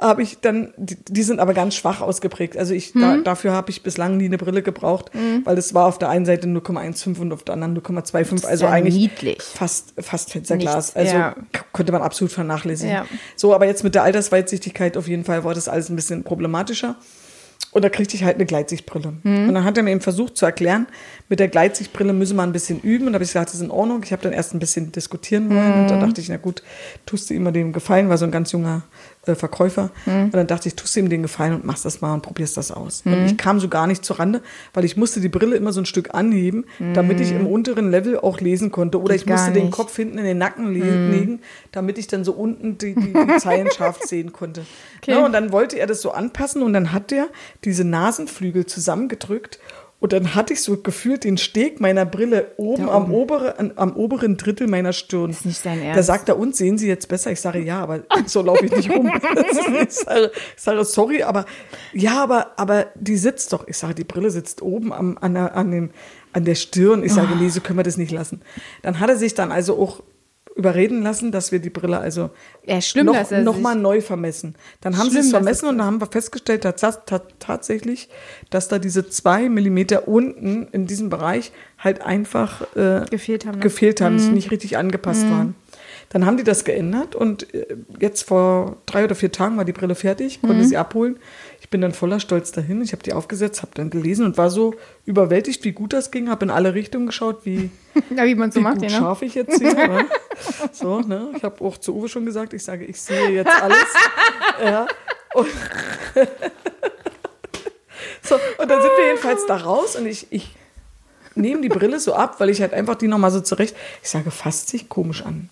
habe ich dann, die, die sind aber ganz schwach ausgeprägt. Also ich, da, dafür habe ich bislang nie eine Brille gebraucht, weil es war auf der einen Seite 0,15 und auf der anderen 0,25. Also ja eigentlich niedlich. fast, fast Fensterglas. Also ja. k- konnte man absolut vernachlässigen. Ja. So, aber jetzt mit der Altersweitsichtigkeit auf jeden Fall war das alles ein bisschen problematischer. Und da kriegte ich halt eine Gleitsichtbrille. Mhm. Und dann hat er mir eben versucht zu erklären, mit der Gleitsichtbrille müsse man ein bisschen üben. Und da habe ich gesagt, das ist in Ordnung. Ich habe dann erst ein bisschen diskutieren wollen. Mhm. Und da dachte ich, na gut, tust du ihm mal den Gefallen, war so ein ganz junger äh, Verkäufer. Mhm. Und dann dachte ich, tust du ihm den Gefallen und machst das mal und probierst das aus. Und ich kam so gar nicht zur Rande, weil ich musste die Brille immer so ein Stück anheben, damit ich im unteren Level auch lesen konnte. Oder Geht ich musste den. Kopf hinten in den Nacken le legen, damit ich dann so unten die, die, die Zeilen scharf sehen konnte. Okay. Ja, und dann wollte er das so anpassen und dann hat er diese Nasenflügel zusammengedrückt und dann hatte ich so gefühlt den Steg meiner Brille oben Da am, oben. obere, an, am oberen Drittel meiner Stirn. Ist nicht dein Da Ernst. sagt er, und sehen Sie jetzt besser? Ich sage, ja, aber so laufe ich nicht rum. ich, sage, ich sage, sorry, aber ja, aber, aber die sitzt doch. Ich sage, die Brille sitzt oben am, an, der, an, dem, an der Stirn. Ich sage, nee, so können wir das nicht lassen. Dann hat er sich dann also auch überreden lassen, dass wir die Brille also Ja, schlimm, noch, noch mal neu vermessen. Dann haben sie Schlimm, es dass vermessen es- und dann haben wir festgestellt, tatsächlich, dass da diese zwei Millimeter unten in diesem Bereich halt einfach äh, Gefehlt haben, ne? gefehlt haben, die nicht richtig angepasst waren. Dann haben die das geändert und äh, jetzt vor drei oder vier Tagen war die Brille fertig, konnte sie abholen. Ich bin dann voller Stolz dahin. Ich habe die aufgesetzt, habe dann gelesen und war so überwältigt, wie gut das ging. Habe in alle Richtungen geschaut, wie, Ja, wie man so wie macht, gut ja, ne? scharf ich jetzt hier. ne? So, ne? Ich habe auch zu Uwe schon gesagt, ich sage, ich sehe jetzt alles. ja. Und, so, und dann sind wir jedenfalls da raus und ich, ich nehme die Brille so ab, weil ich halt einfach die nochmal so zurecht. Ich sage, fasst sich komisch an.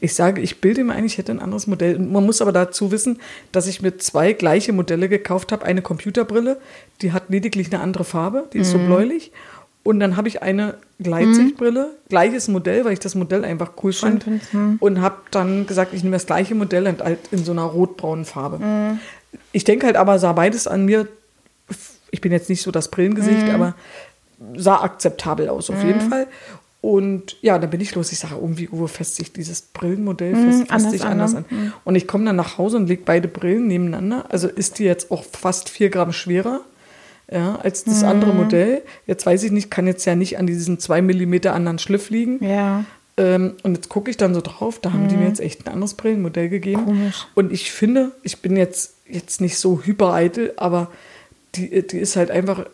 Ich sage, ich bilde mir ein, ich hätte ein anderes Modell. Und man muss aber dazu wissen, dass ich mir zwei gleiche Modelle gekauft habe. Eine Computerbrille, die hat lediglich eine andere Farbe, die ist so bläulich. Und dann habe ich eine Gleitsichtbrille, gleiches Modell, weil ich das Modell einfach cool fand. find's, Und habe dann gesagt, ich nehme das gleiche Modell und halt in so einer rotbraunen Farbe. Ich denke halt aber, sah beides an mir, ich bin jetzt nicht so das Brillengesicht, aber sah akzeptabel aus auf jeden Fall. Und ja, dann bin ich los. Ich sage, irgendwie Uwe fässt sich dieses Brillenmodell fest, fässt anders sich an, anders an. Und ich komme dann nach Hause und lege beide Brillen nebeneinander. Also ist die jetzt auch fast vier Gramm schwerer. ja, als das andere Modell. Jetzt weiß ich nicht, kann jetzt ja nicht an diesen zwei Millimeter anderen Schliff liegen. Ja. Ähm, und jetzt gucke ich dann so drauf, da haben die mir jetzt echt ein anderes Brillenmodell gegeben. Komisch. Und ich finde, ich bin jetzt, jetzt nicht so hypereitel, aber die, die ist halt einfach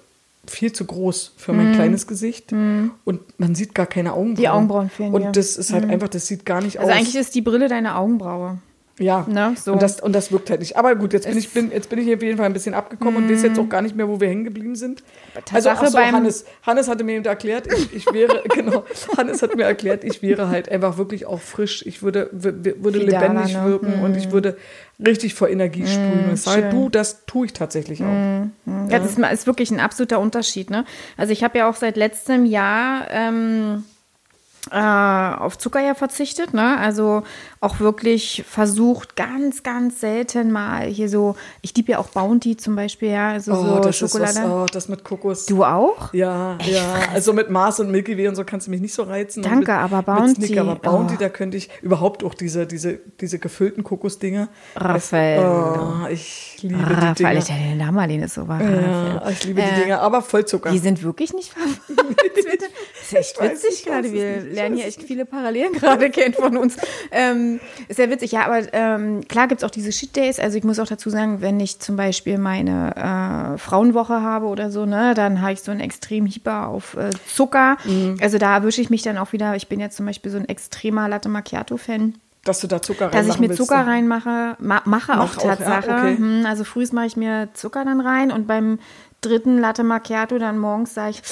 viel zu groß für mein kleines Gesicht. Und man sieht gar keine Augenbrauen. Die Augenbrauen fehlen, Und das ist halt einfach, das sieht gar nicht Also aus. eigentlich ist die Brille deine Augenbraue. Ja, Ne, so. und, das, und das wirkt halt nicht. Aber gut, jetzt bin, ich, bin, jetzt bin ich auf jeden Fall ein bisschen abgekommen und weiß jetzt auch gar nicht mehr, wo wir hängen geblieben sind. Also ach so, Hannes, Hannes hatte mir eben erklärt, ich, ich wäre, genau, Hannes hat mir erklärt, ich wäre halt einfach wirklich auch frisch. Ich würde, würde lebendig ne? wirken und ich würde richtig vor Energie sprühen. Sage, schön. du, das tue ich tatsächlich auch. Ja, das ist, ist wirklich ein absoluter Unterschied. Ne? Also ich habe ja auch seit letztem Jahr ähm, äh, auf Zucker ja verzichtet. Ne? Also auch wirklich versucht, ganz, ganz selten mal hier so, ich liebe ja auch Bounty zum Beispiel, ja, also Oh, so das Schokolade. ist was, oh, das mit Kokos. Du auch? Ja, ja. Also mit Mars und Milky Way und so kannst du mich nicht so reizen. Danke, mit, aber Mit Bounty, Snicker, aber Bounty, oh. da könnte ich überhaupt auch diese, diese, diese gefüllten Kokosdinger. Raphael. Oh, ich liebe die Raphael, Dinger. ich der Name ist so wahr. Ja, ich liebe die Dinger, aber Vollzucker. Die sind wirklich nicht verwandt. Ist echt Ich witzig gerade. Wir lernen hier echt viele Parallelen gerade kennen von uns. Ähm, ist sehr witzig. Ja, aber ähm, klar gibt es auch diese Cheat Days. Also ich muss auch dazu sagen, wenn ich zum Beispiel meine äh, Frauenwoche habe oder so, ne, dann habe ich so einen extrem Hyper auf äh, Zucker. Mhm. Also da erwische ich mich dann auch wieder. Ich bin jetzt zum Beispiel so ein extremer Latte Macchiato-Fan. dass du da Zucker Dass ich willst, Zucker ne? reinmache, ma mache Mach auch auch, ja, Tatsache. okay. Hm, also frühst mache ich mir Zucker dann rein und beim dritten Latte Macchiato dann morgens sage ich,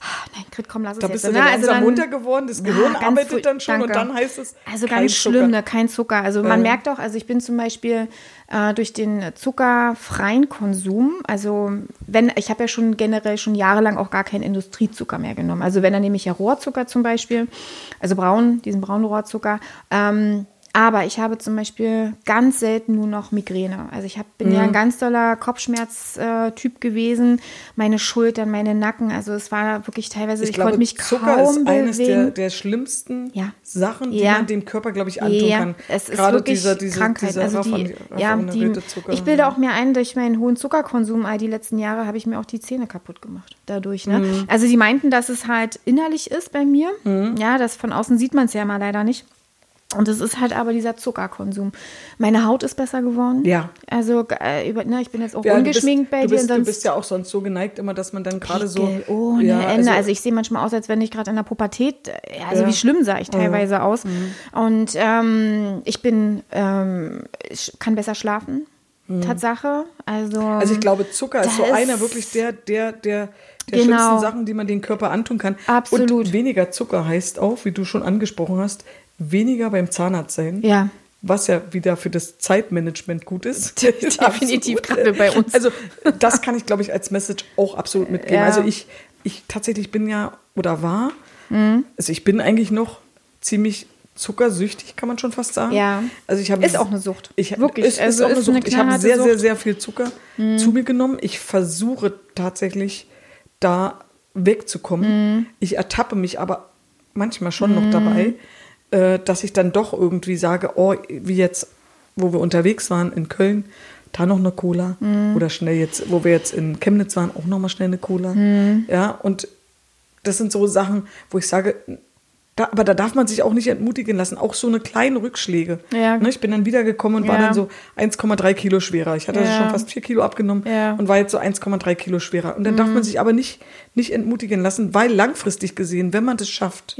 ah, nein, Grit, komm, lass es Da jetzt. bist du ne? dann also dann, munter geworden, das Gehirn ganz arbeitet früh- dann schon und danke. dann heißt es Also ganz Zucker. schlimm, ne? kein Zucker. Also man Äh. merkt auch, also ich bin zum Beispiel äh, durch den zuckerfreien Konsum, also wenn, ich habe ja schon generell schon jahrelang auch gar keinen Industriezucker mehr genommen. Also wenn, dann nehme ich ja Rohrzucker zum Beispiel, also braun, diesen braunen Rohrzucker. Ähm, aber ich habe zum Beispiel ganz selten nur noch Migräne. Also ich hab, bin ja Mhm. ein ganz doller Kopfschmerz-Typ gewesen. Meine Schultern, meine Nacken. Also es war wirklich teilweise, ich, Ich glaube, konnte mich Zucker kaum ist eines der, bewegen. der schlimmsten Ja. Sachen, die Ja. man dem Körper, glaube ich, antun Ja, kann. es ist Gerade wirklich dieser, diese, Krankheit. dieser also die, ja, die, Zucker. ich bilde auch mir ein, durch meinen hohen Zuckerkonsum all die letzten Jahre habe ich mir auch die Zähne kaputt gemacht dadurch. Ne? Mhm. Also die meinten, dass es halt innerlich ist bei mir. Ja, das von außen sieht man es ja mal leider nicht. Und es ist halt aber dieser Zuckerkonsum. Meine Haut ist besser geworden. Ja. Also äh, über, ne, ich bin jetzt auch Ja, du bist- ungeschminkt bei dir. bist, und du bist ja auch sonst so geneigt immer, dass man dann gerade so... Ohne ja, Ende. Also, ich sehe manchmal aus, als wenn ich gerade in der Pubertät, äh, also Ja. Mhm. wie schlimm sah ich teilweise aus. Und ähm, ich bin, ähm, ich kann besser schlafen. Tatsache. Also, Mhm. Also ich glaube, Zucker ist so einer wirklich der, der, der, der Genau. schlimmsten Sachen, die man dem Körper antun kann. Absolut. Und weniger Zucker heißt auch, wie du schon angesprochen hast, weniger beim Zahnarzt sein. Ja. Was ja wieder für das Zeitmanagement gut ist. Definitiv, gerade bei uns. Also das kann ich, glaube ich, als Message auch absolut mitgeben. Ja. Also ich, ich tatsächlich bin ja oder war, Mhm. also ich bin eigentlich noch ziemlich zuckersüchtig, kann man schon fast sagen. Ja. Also ich habe Ist auch eine Sucht. Ich, Wirklich. Ist, Also ist auch eine ist eine Sucht. Ich habe sehr, sehr, Sucht. Mhm. sehr viel Zucker zu mir genommen. Ich versuche tatsächlich da wegzukommen. Mhm. Ich ertappe mich aber manchmal schon noch dabei, äh, dass ich dann doch irgendwie sage, oh, wie jetzt, wo wir unterwegs waren in Köln, da noch eine Cola. Mhm. Oder schnell jetzt, wo wir jetzt in Chemnitz waren, auch noch mal schnell eine Cola. Mhm. Ja, und das sind so Sachen, wo ich sage, da, aber da darf man sich auch nicht entmutigen lassen. Auch so eine kleine Rückschläge. Ja. Ne, ich bin dann wiedergekommen und war Ja. dann so 1,3 Kilo schwerer. Ich hatte also Ja. schon fast 4 Kilo abgenommen. Mhm. und war jetzt so 1,3 Kilo schwerer. Und dann darf man sich aber nicht, nicht entmutigen lassen, weil langfristig gesehen, wenn man das schafft,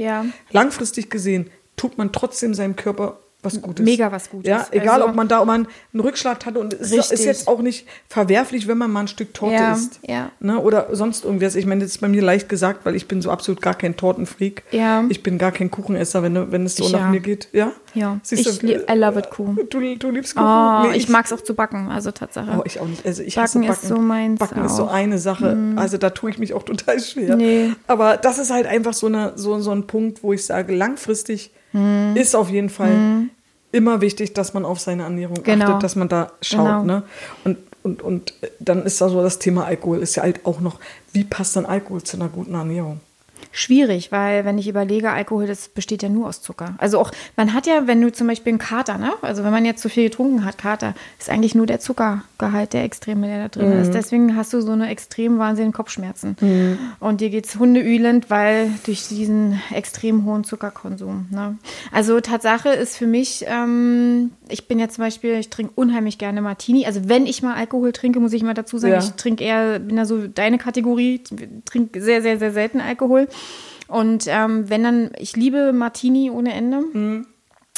langfristig gesehen, tut man trotzdem seinem Körper was Gutes. Mega was Gutes. Ja, egal Also- ob man da ob man einen Rückschlag hatte und es ist, ist jetzt auch nicht verwerflich, wenn man mal ein Stück Torte Ja, isst. ja. Ne, oder sonst irgendwas. Ich meine, das ist bei mir leicht gesagt, weil ich bin so absolut gar kein Tortenfreak. Ja. Ich bin gar kein Kuchenesser, wenn, wenn es so Ich nach ja. mir geht. Ja? Ja. Siehst Ich du, I love it, Kuchen. Du, du liebst Kuchen? Oh, Nee, ich mag es auch zu backen, also Tatsache. Oh, ich auch nicht. Also ich Backen hasse ist Backen. so meins Backen ist so auch. Eine Sache. Also da tue ich mich auch total schwer. Nee. Aber das ist halt einfach so, eine, so, so ein Punkt, wo ich sage, langfristig Mhm. ist auf jeden Fall immer wichtig, dass man auf seine Ernährung Genau. achtet, dass man da schaut. Genau. Ne? Und, und, und dann ist da so das Thema Alkohol, ist ja halt auch noch, wie passt dann Alkohol zu einer guten Ernährung? Schwierig, weil wenn ich überlege, Alkohol, das besteht ja nur aus Zucker. Also auch, man hat ja, wenn du zum Beispiel einen Kater, ne? Also wenn man jetzt zu viel getrunken hat, Kater, ist eigentlich nur der Zuckergehalt, der Extreme, der da drin Mhm. ist. Deswegen hast du so eine extrem wahnsinnigen Kopfschmerzen. Und dir geht's hundeühlend, weil durch diesen extrem hohen Zuckerkonsum. Ne? Also Tatsache ist für mich, ähm, ich bin ja zum Beispiel, ich trinke unheimlich gerne Martini. Also wenn ich mal Alkohol trinke, muss ich mal dazu sagen, Ja. ich trinke eher, bin da so deine Kategorie, trinke sehr, sehr, sehr selten Alkohol. Und ähm, wenn dann, ich liebe Martini ohne Ende. Mhm.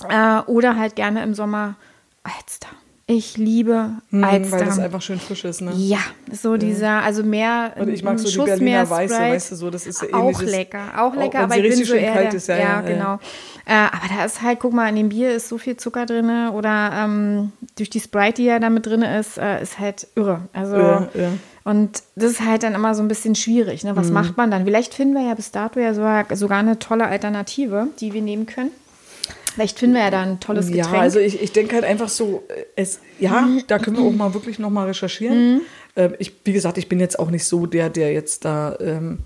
Äh, oder halt gerne im Sommer Alster. Ich liebe Mhm, Alster. weil das einfach schön frisch ist, ne? ja, so dieser, also mehr. Und ich mag so die Schuss Berliner mehr Weiße, weißt du, so, das ist ja Auch lecker, auch Auch lecker, wenn aber ich bin so eher kalt ist, ja, ja, ja, ja. genau. Äh, aber da ist halt, guck mal, in dem Bier ist so viel Zucker drin oder ähm, durch die Sprite, die ja da mit drin ist, äh, ist halt irre. Also Ja, ja. Und das ist halt dann immer so ein bisschen schwierig. Ne? Was Mhm. macht man dann? Vielleicht finden wir ja bis dato ja sogar, sogar eine tolle Alternative, die wir nehmen können. Vielleicht finden wir ja da ein tolles Ja, Getränk. also ich, ich denke halt einfach so, äh, es, ja, da können wir auch mal wirklich noch mal recherchieren. Ähm, ich, wie gesagt, ich bin jetzt auch nicht so der, der jetzt da ähm,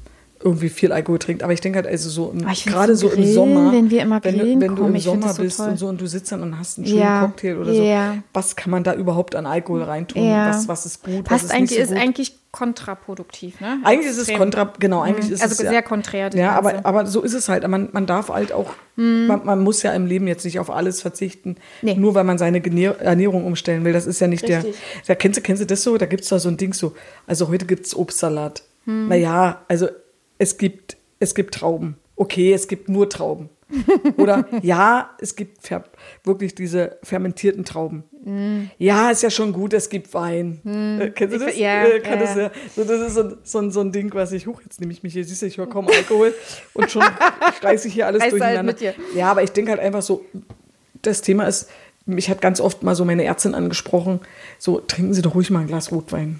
irgendwie viel Alkohol trinkt, aber ich denke halt also so, im- find's gerade so so im Grillen, Sommer, wenn wir immer wenn, du- grillen wenn du kommen, im ich find Sommer so bist toll. und so und du sitzt dann und hast einen schönen Ja, Cocktail oder so, ja. was kann man da überhaupt an Alkohol reintun? Ja. Was, was ist gut, was Passt ist eigentlich, nicht so ist gut? eigentlich kontraproduktiv, ne? Eigentlich ist es kontra, genau, eigentlich ist Also es ja- sehr konträr. Ja, aber, aber so ist es halt. Man, man darf halt auch, man, man muss ja im Leben jetzt nicht auf alles verzichten, Nee. nur weil man seine Ernährung umstellen will. Das ist ja nicht Richtig. der. Da kennst du, kennst du das so? Da gibt es da so ein Ding so. Also heute gibt es Obstsalat. Hm. Naja, also es gibt, es gibt Trauben. Okay, es gibt nur Trauben. Oder ja, es gibt wirklich diese fermentierten Trauben. Ja, ist ja schon gut, es gibt Wein. Äh, kennst du Hm. Ich- das? ja, äh, ja. das ja. So, das ist so, ein- so, so ein Ding, was ich, huch, jetzt nehme ich mich hier, siehst du, ich höre kaum Alkohol und schon reiße ich hier alles Reißt du halt durcheinander. dir. Ja, aber ich denke halt einfach so, das Thema ist, mich hat ganz oft mal so meine Ärztin angesprochen, so trinken Sie doch ruhig mal ein Glas Rotwein.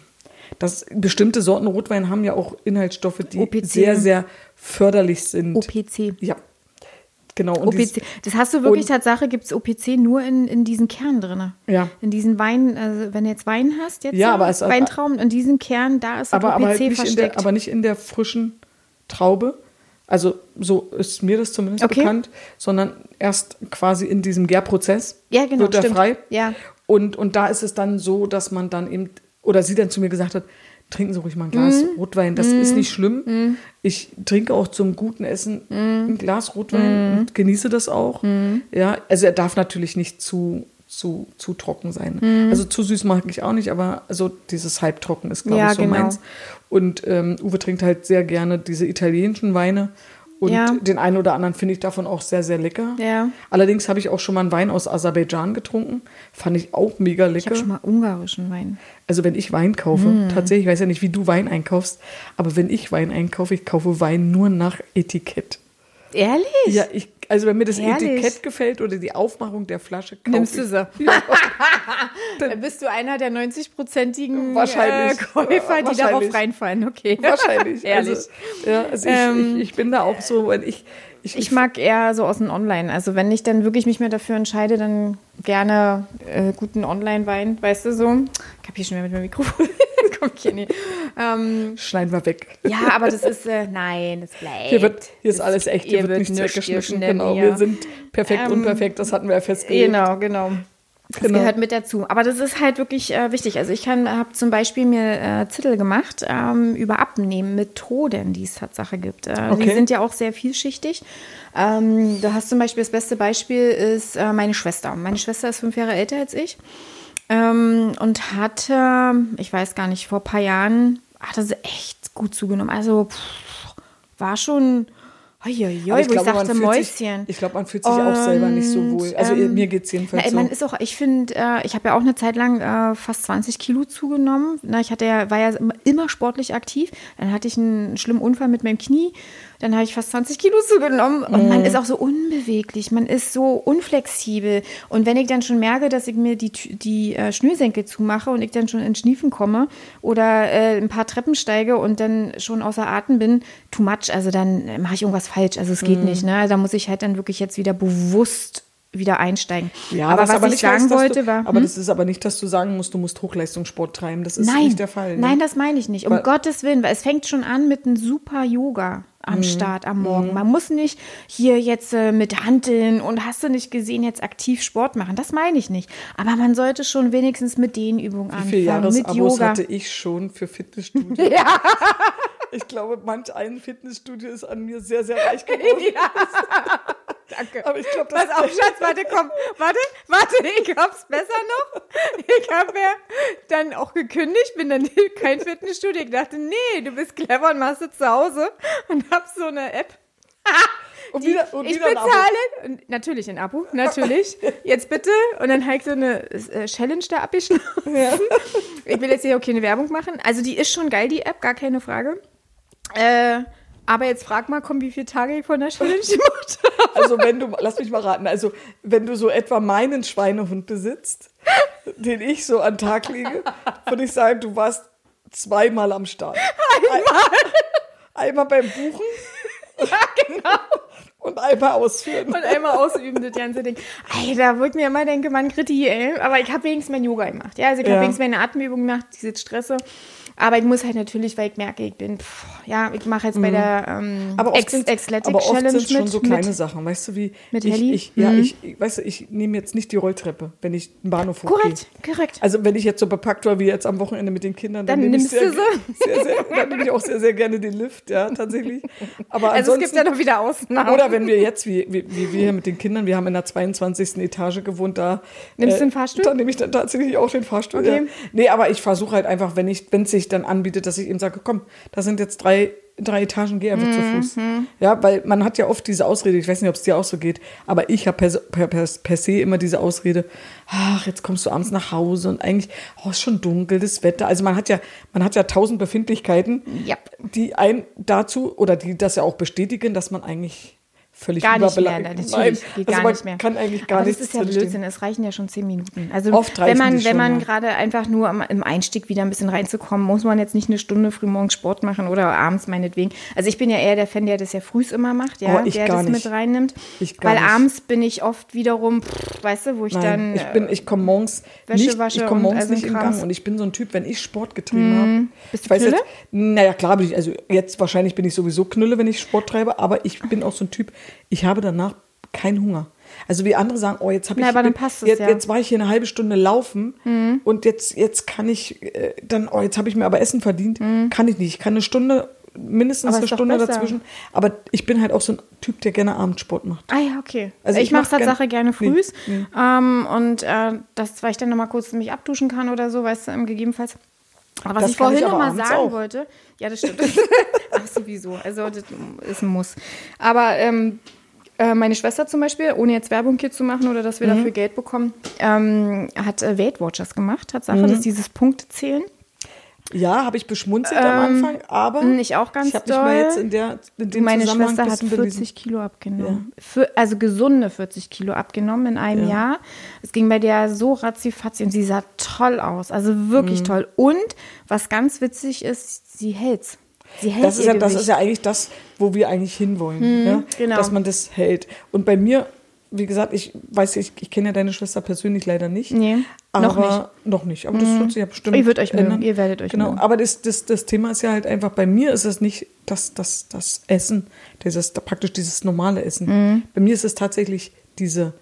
Das, bestimmte Sorten Rotwein haben ja auch Inhaltsstoffe, die OPC. sehr, sehr förderlich sind. OPC. Ja, genau. Und dies- OPC. Das hast du wirklich Tatsache, gibt es OPC nur in, in diesen Kernen drin. Ja. In diesen Wein, also wenn du jetzt Wein hast, jetzt Ja, so, aber es- Weintrauben, in diesen Kernen, da ist aber, OPC aber, halt nicht versteckt. der, aber nicht in der frischen Traube. Also so ist mir das zumindest Okay. bekannt, sondern erst quasi in diesem Gärprozess Ja, genau, wird er stimmt. frei. Ja. Und, und da ist es dann so, dass man dann eben, oder sie dann zu mir gesagt hat, trinken Sie ruhig mal ein Glas Mhm. Rotwein, das ist nicht schlimm. Ich trinke auch zum guten Essen Mhm. ein Glas Rotwein und genieße das auch. Ja, also er darf natürlich nicht zu, zu, zu trocken sein. Mhm. Also zu süß mag ich auch nicht, aber also dieses halbtrocken ist, glaube Ja, ich, so genau. meins. Und ähm, Uwe trinkt halt sehr gerne diese italienischen Weine. Und Ja. den einen oder anderen finde ich davon auch sehr, sehr lecker. Ja. Allerdings habe ich auch schon mal einen Wein aus Aserbaidschan getrunken. Fand ich auch mega ich lecker. habe schon mal ungarischen Wein. Also wenn ich Wein kaufe, Hm. tatsächlich, ich weiß ja nicht, wie du Wein einkaufst, aber wenn ich Wein einkaufe, ich kaufe Wein nur nach Etikett. Ehrlich? Ja, ich, also wenn mir das Ehrlich? Etikett gefällt oder die Aufmachung der Flasche, Nimmst ich. du sie? Dann bist du einer der 90-prozentigen Wahrscheinlich. äh, Käufer, die Wahrscheinlich. darauf reinfallen. Okay. Wahrscheinlich. Ehrlich. Also, ja, also ich, Ähm, ich, ich bin da auch so, wenn ich, ich, Ich mag eher so aus dem Online. Also wenn ich dann wirklich mich mehr dafür entscheide, dann gerne äh, guten Online-Wein, weißt du so. Ich habe hier schon wieder mit meinem Mikrofon. Hier nicht. Ähm, schneiden wir weg. ja, aber das ist, äh, nein, das bleibt. Hier, wird, hier ist Das- alles echt, hier ihr wird nichts weggeschnitten. geschnitten Genau, wir sind perfekt, Ähm, unperfekt, das hatten wir ja festgelegt. Genau, genau. Das Genau. gehört mit dazu. Aber das ist halt wirklich äh, wichtig. Also ich habe zum Beispiel mir äh, Zettel gemacht ähm, über Abnehmen-Methoden, die es Tatsache gibt. Äh, Die Okay. sind ja auch sehr vielschichtig. Ähm, du hast zum Beispiel, das beste Beispiel ist äh, meine Schwester. Meine Schwester ist fünf Jahre älter als ich ähm, und hatte, ich weiß gar nicht, vor ein paar Jahren, hatte sie echt gut zugenommen. Also pff, war schon... Hoi, Aber ich glaube, man dachte, fühlt sich- Mäuschen. Ich glaube, man fühlt sich auch selber nicht so wohl. Also ähm, mir geht es jedenfalls Na, so. man ist auch, ich finde, äh, ich habe ja auch eine Zeit lang äh, fast 20 Kilo zugenommen. Na, ich hatte ja, war ja immer, immer sportlich aktiv. Dann hatte ich einen schlimmen Unfall mit meinem Knie. Dann habe ich fast 20 Kilo zugenommen. Und Mhm. man ist auch so unbeweglich, man ist so unflexibel. Und wenn ich dann schon merke, dass ich mir die, die äh, Schnürsenkel zumache und ich dann schon in Schniefen komme oder äh, ein paar Treppen steige und dann schon außer Atem bin, too much, also dann äh, mache ich irgendwas falsch. Also es geht Mhm. nicht. Ne? Da muss ich halt dann wirklich jetzt wieder bewusst wieder einsteigen. Ja, aber was was ich sagen heißt, wollte, du, war. Aber hm? das ist aber nicht, dass du sagen musst, du musst Hochleistungssport treiben. Das ist nein, nicht der Fall. Ne? nein, das meine ich nicht. Um Weil- Gottes Willen, weil es fängt schon an mit einem super Yoga. Am Start am Morgen. Man muss nicht hier jetzt äh, mit Handeln und hast du nicht gesehen, jetzt aktiv Sport machen. Das meine ich nicht. Aber man sollte schon wenigstens mit den Übungen Wie viele anfangen. Mit Jahresabos Yoga. hatte ich schon für Fitnessstudio? Ja, Ich glaube, manch ein Fitnessstudio ist an mir sehr, sehr reich geworden. Danke. Aber ich glaube, Pass auf, Schatz, warte, komm, warte, warte, ich hab's besser noch. Ich habe ja dann auch gekündigt, bin dann kein Fitnessstudio. Ich dachte, nee, du bist clever und machst es zu Hause und hab so eine App. Und Die, wieder, und ich wieder bezahle, natürlich ein Abo, natürlich. Jetzt bitte. Und dann habe ich so eine äh, Challenge da abgeschlossen. Ich will jetzt hier auch keine Werbung machen. Also die ist schon geil, die App, gar keine Frage. Äh, aber jetzt frag mal, komm, wie viele Tage ich von der Challenge gemacht habe. Also wenn du, lass mich mal raten, also wenn du so etwa meinen Schweinehund besitzt, den ich so an Tag lege, würde ich sagen, du warst zweimal am Start. Einmal? Einmal beim Buchen Ja, genau. und einmal ausführen. Und einmal ausüben, das ganze Ding. Alter, wo ich mir immer denke, Mann, Gritti, ey. Aber ich habe wenigstens mein Yoga gemacht. Ja, also ich Ja. habe wenigstens meine Atemübung gemacht, diese Stresse. Aber ich muss halt natürlich, weil ich merke, ich bin, pff, ja, ich mache jetzt bei der ähm, Mhm. Aber oft Ex sind Athletic aber oft Challenge schon mit, so kleine mit Sachen, weißt du, wie mit ich, Helly? ich ja, Mhm. ich, ich, weißt du, ich nehme jetzt nicht die Rolltreppe, wenn ich einen Bahnhof hochgehe. Korrekt, korrekt. Also wenn ich jetzt so bepackt war wie jetzt am Wochenende mit den Kindern, dann, Dann nehme ich nimmst sehr, du sie? sehr, sehr, dann nehme ich auch sehr, sehr gerne den Lift, ja, tatsächlich. Aber Also es gibt ja noch wieder Ausnahmen. oder wenn wir jetzt, wie, wie, wie wir hier mit den Kindern, wir haben in der 22. Etage gewohnt, da. äh, Nimmst du den Fahrstuhl? Da nehme ich dann tatsächlich auch den Fahrstuhl. Okay. Ja. Nee, aber ich versuche halt einfach, wenn ich, wenn es sich dann anbietet, dass ich eben sage, komm, da sind jetzt drei, drei Etagen, geh einfach zu Mhm, Fuß. Ja, weil man hat ja oft diese Ausrede, ich weiß nicht, ob es dir auch so geht, aber ich habe per, per, per, per se immer diese Ausrede, ach, jetzt kommst du abends nach Hause und eigentlich, oh, ist schon dunkel, das Wetter. Also man hat ja, man hat ja tausend Befindlichkeiten, Ja. die ein dazu oder die das ja auch bestätigen, dass man eigentlich völlig Gar nicht mehr, natürlich, Nein, geht also gar nicht mehr. kann eigentlich gar Aber nichts das ist ja. Blödsinn, es reichen ja schon zehn Minuten. Also Oft wenn man, wenn man gerade einfach nur im Einstieg wieder ein bisschen reinzukommen, muss man jetzt nicht eine Stunde frühmorgens Sport machen oder abends meinetwegen. Also ich bin ja eher der Fan, der das ja frühs immer macht, ja, Oh, ich der gar das nicht. mit reinnimmt. Ich gar Weil nicht. abends bin ich oft wiederum, pff, weißt du, wo ich Nein, dann ich bin, ich komme morgens Wäsche nicht, wasche ich komme morgens all so nicht in. Gang und ich bin so ein Typ, wenn ich Sport getrieben habe. Bist ich du weiß Knülle? jetzt, naja klar bin ich, also jetzt wahrscheinlich bin ich sowieso Knülle, wenn ich Sport treibe, aber ich bin auch so ein Typ, ich habe danach keinen Hunger. Also wie andere sagen, oh jetzt habe ich, Na, bin- passt es jetzt, ja. Mhm. jetzt war ich hier eine halbe Stunde laufen und jetzt, jetzt kann ich äh, dann, oh jetzt habe ich mir aber Essen verdient, kann ich nicht. Ich kann eine Stunde, mindestens Mhm. Aber eine Stunde dazwischen, aber ich bin halt auch so ein Typ, der gerne Abendsport macht. Ah ja, okay. Also ich ich, mache Tatsache gerne Nee, frühs. nee. Ähm, und äh, das, weil ich dann nochmal kurz mich abduschen kann oder so, weißt du, gegebenenfalls. Aber was Das ich vorhin ich abends sagen auch. wollte, ja, das stimmt. Ach, sowieso. Also, das ist ein Muss. Aber ähm, äh, meine Schwester zum Beispiel, ohne jetzt Werbung hier zu machen oder dass wir Mhm. dafür Geld bekommen, ähm, hat äh, Weight Watchers gemacht, Tatsache. Mhm. Das ist dieses Punktezählen. Ja, habe ich beschmunzelt am Anfang, aber Ähm, ich auch ganz ich habe mich mal jetzt in, der, in dem Meine Zusammenhang Schwester hat bisschen 40 belesen. Kilo abgenommen. Für, also gesunde 40 Kilo abgenommen in einem Ja. Jahr. Es ging bei der so ratzifatzi und sie sah toll aus. Also Mhm. wirklich toll. Und was ganz witzig ist, sie hält's. Sie hält Das ist, ja, das ist ja eigentlich das, wo wir eigentlich hinwollen, ja? genau. dass man das hält. Und bei mir, wie gesagt, ich weiß, ich, ich kenne ja deine Schwester persönlich leider nicht. Nee, aber noch nicht. Mhm. Noch nicht, aber das wird sich ja bestimmt Ihr würdet euch mögen, ändern. ihr werdet euch Genau, mögen. aber das, das, das Thema ist ja halt einfach, bei mir ist es nicht das, das, das Essen, dieses, praktisch dieses normale Essen. Mhm. Bei mir ist es tatsächlich diese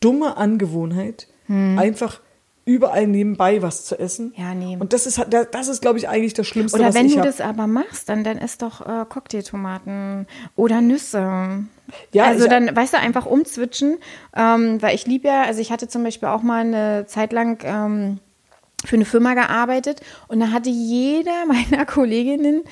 dumme Angewohnheit, Mhm. einfach überall nebenbei was zu essen. Ja, nee. Und das ist, das ist glaube ich, eigentlich das Schlimmste, Oder wenn du das aber machst, dann, dann isst doch äh, Cocktailtomaten oder Nüsse. Ja, also dann, weißt du, einfach umzwitschen. Ähm, weil ich liebe ja, also ich hatte zum Beispiel auch mal eine Zeit lang ähm, für eine Firma gearbeitet und da hatte jeder meiner Kolleginnen,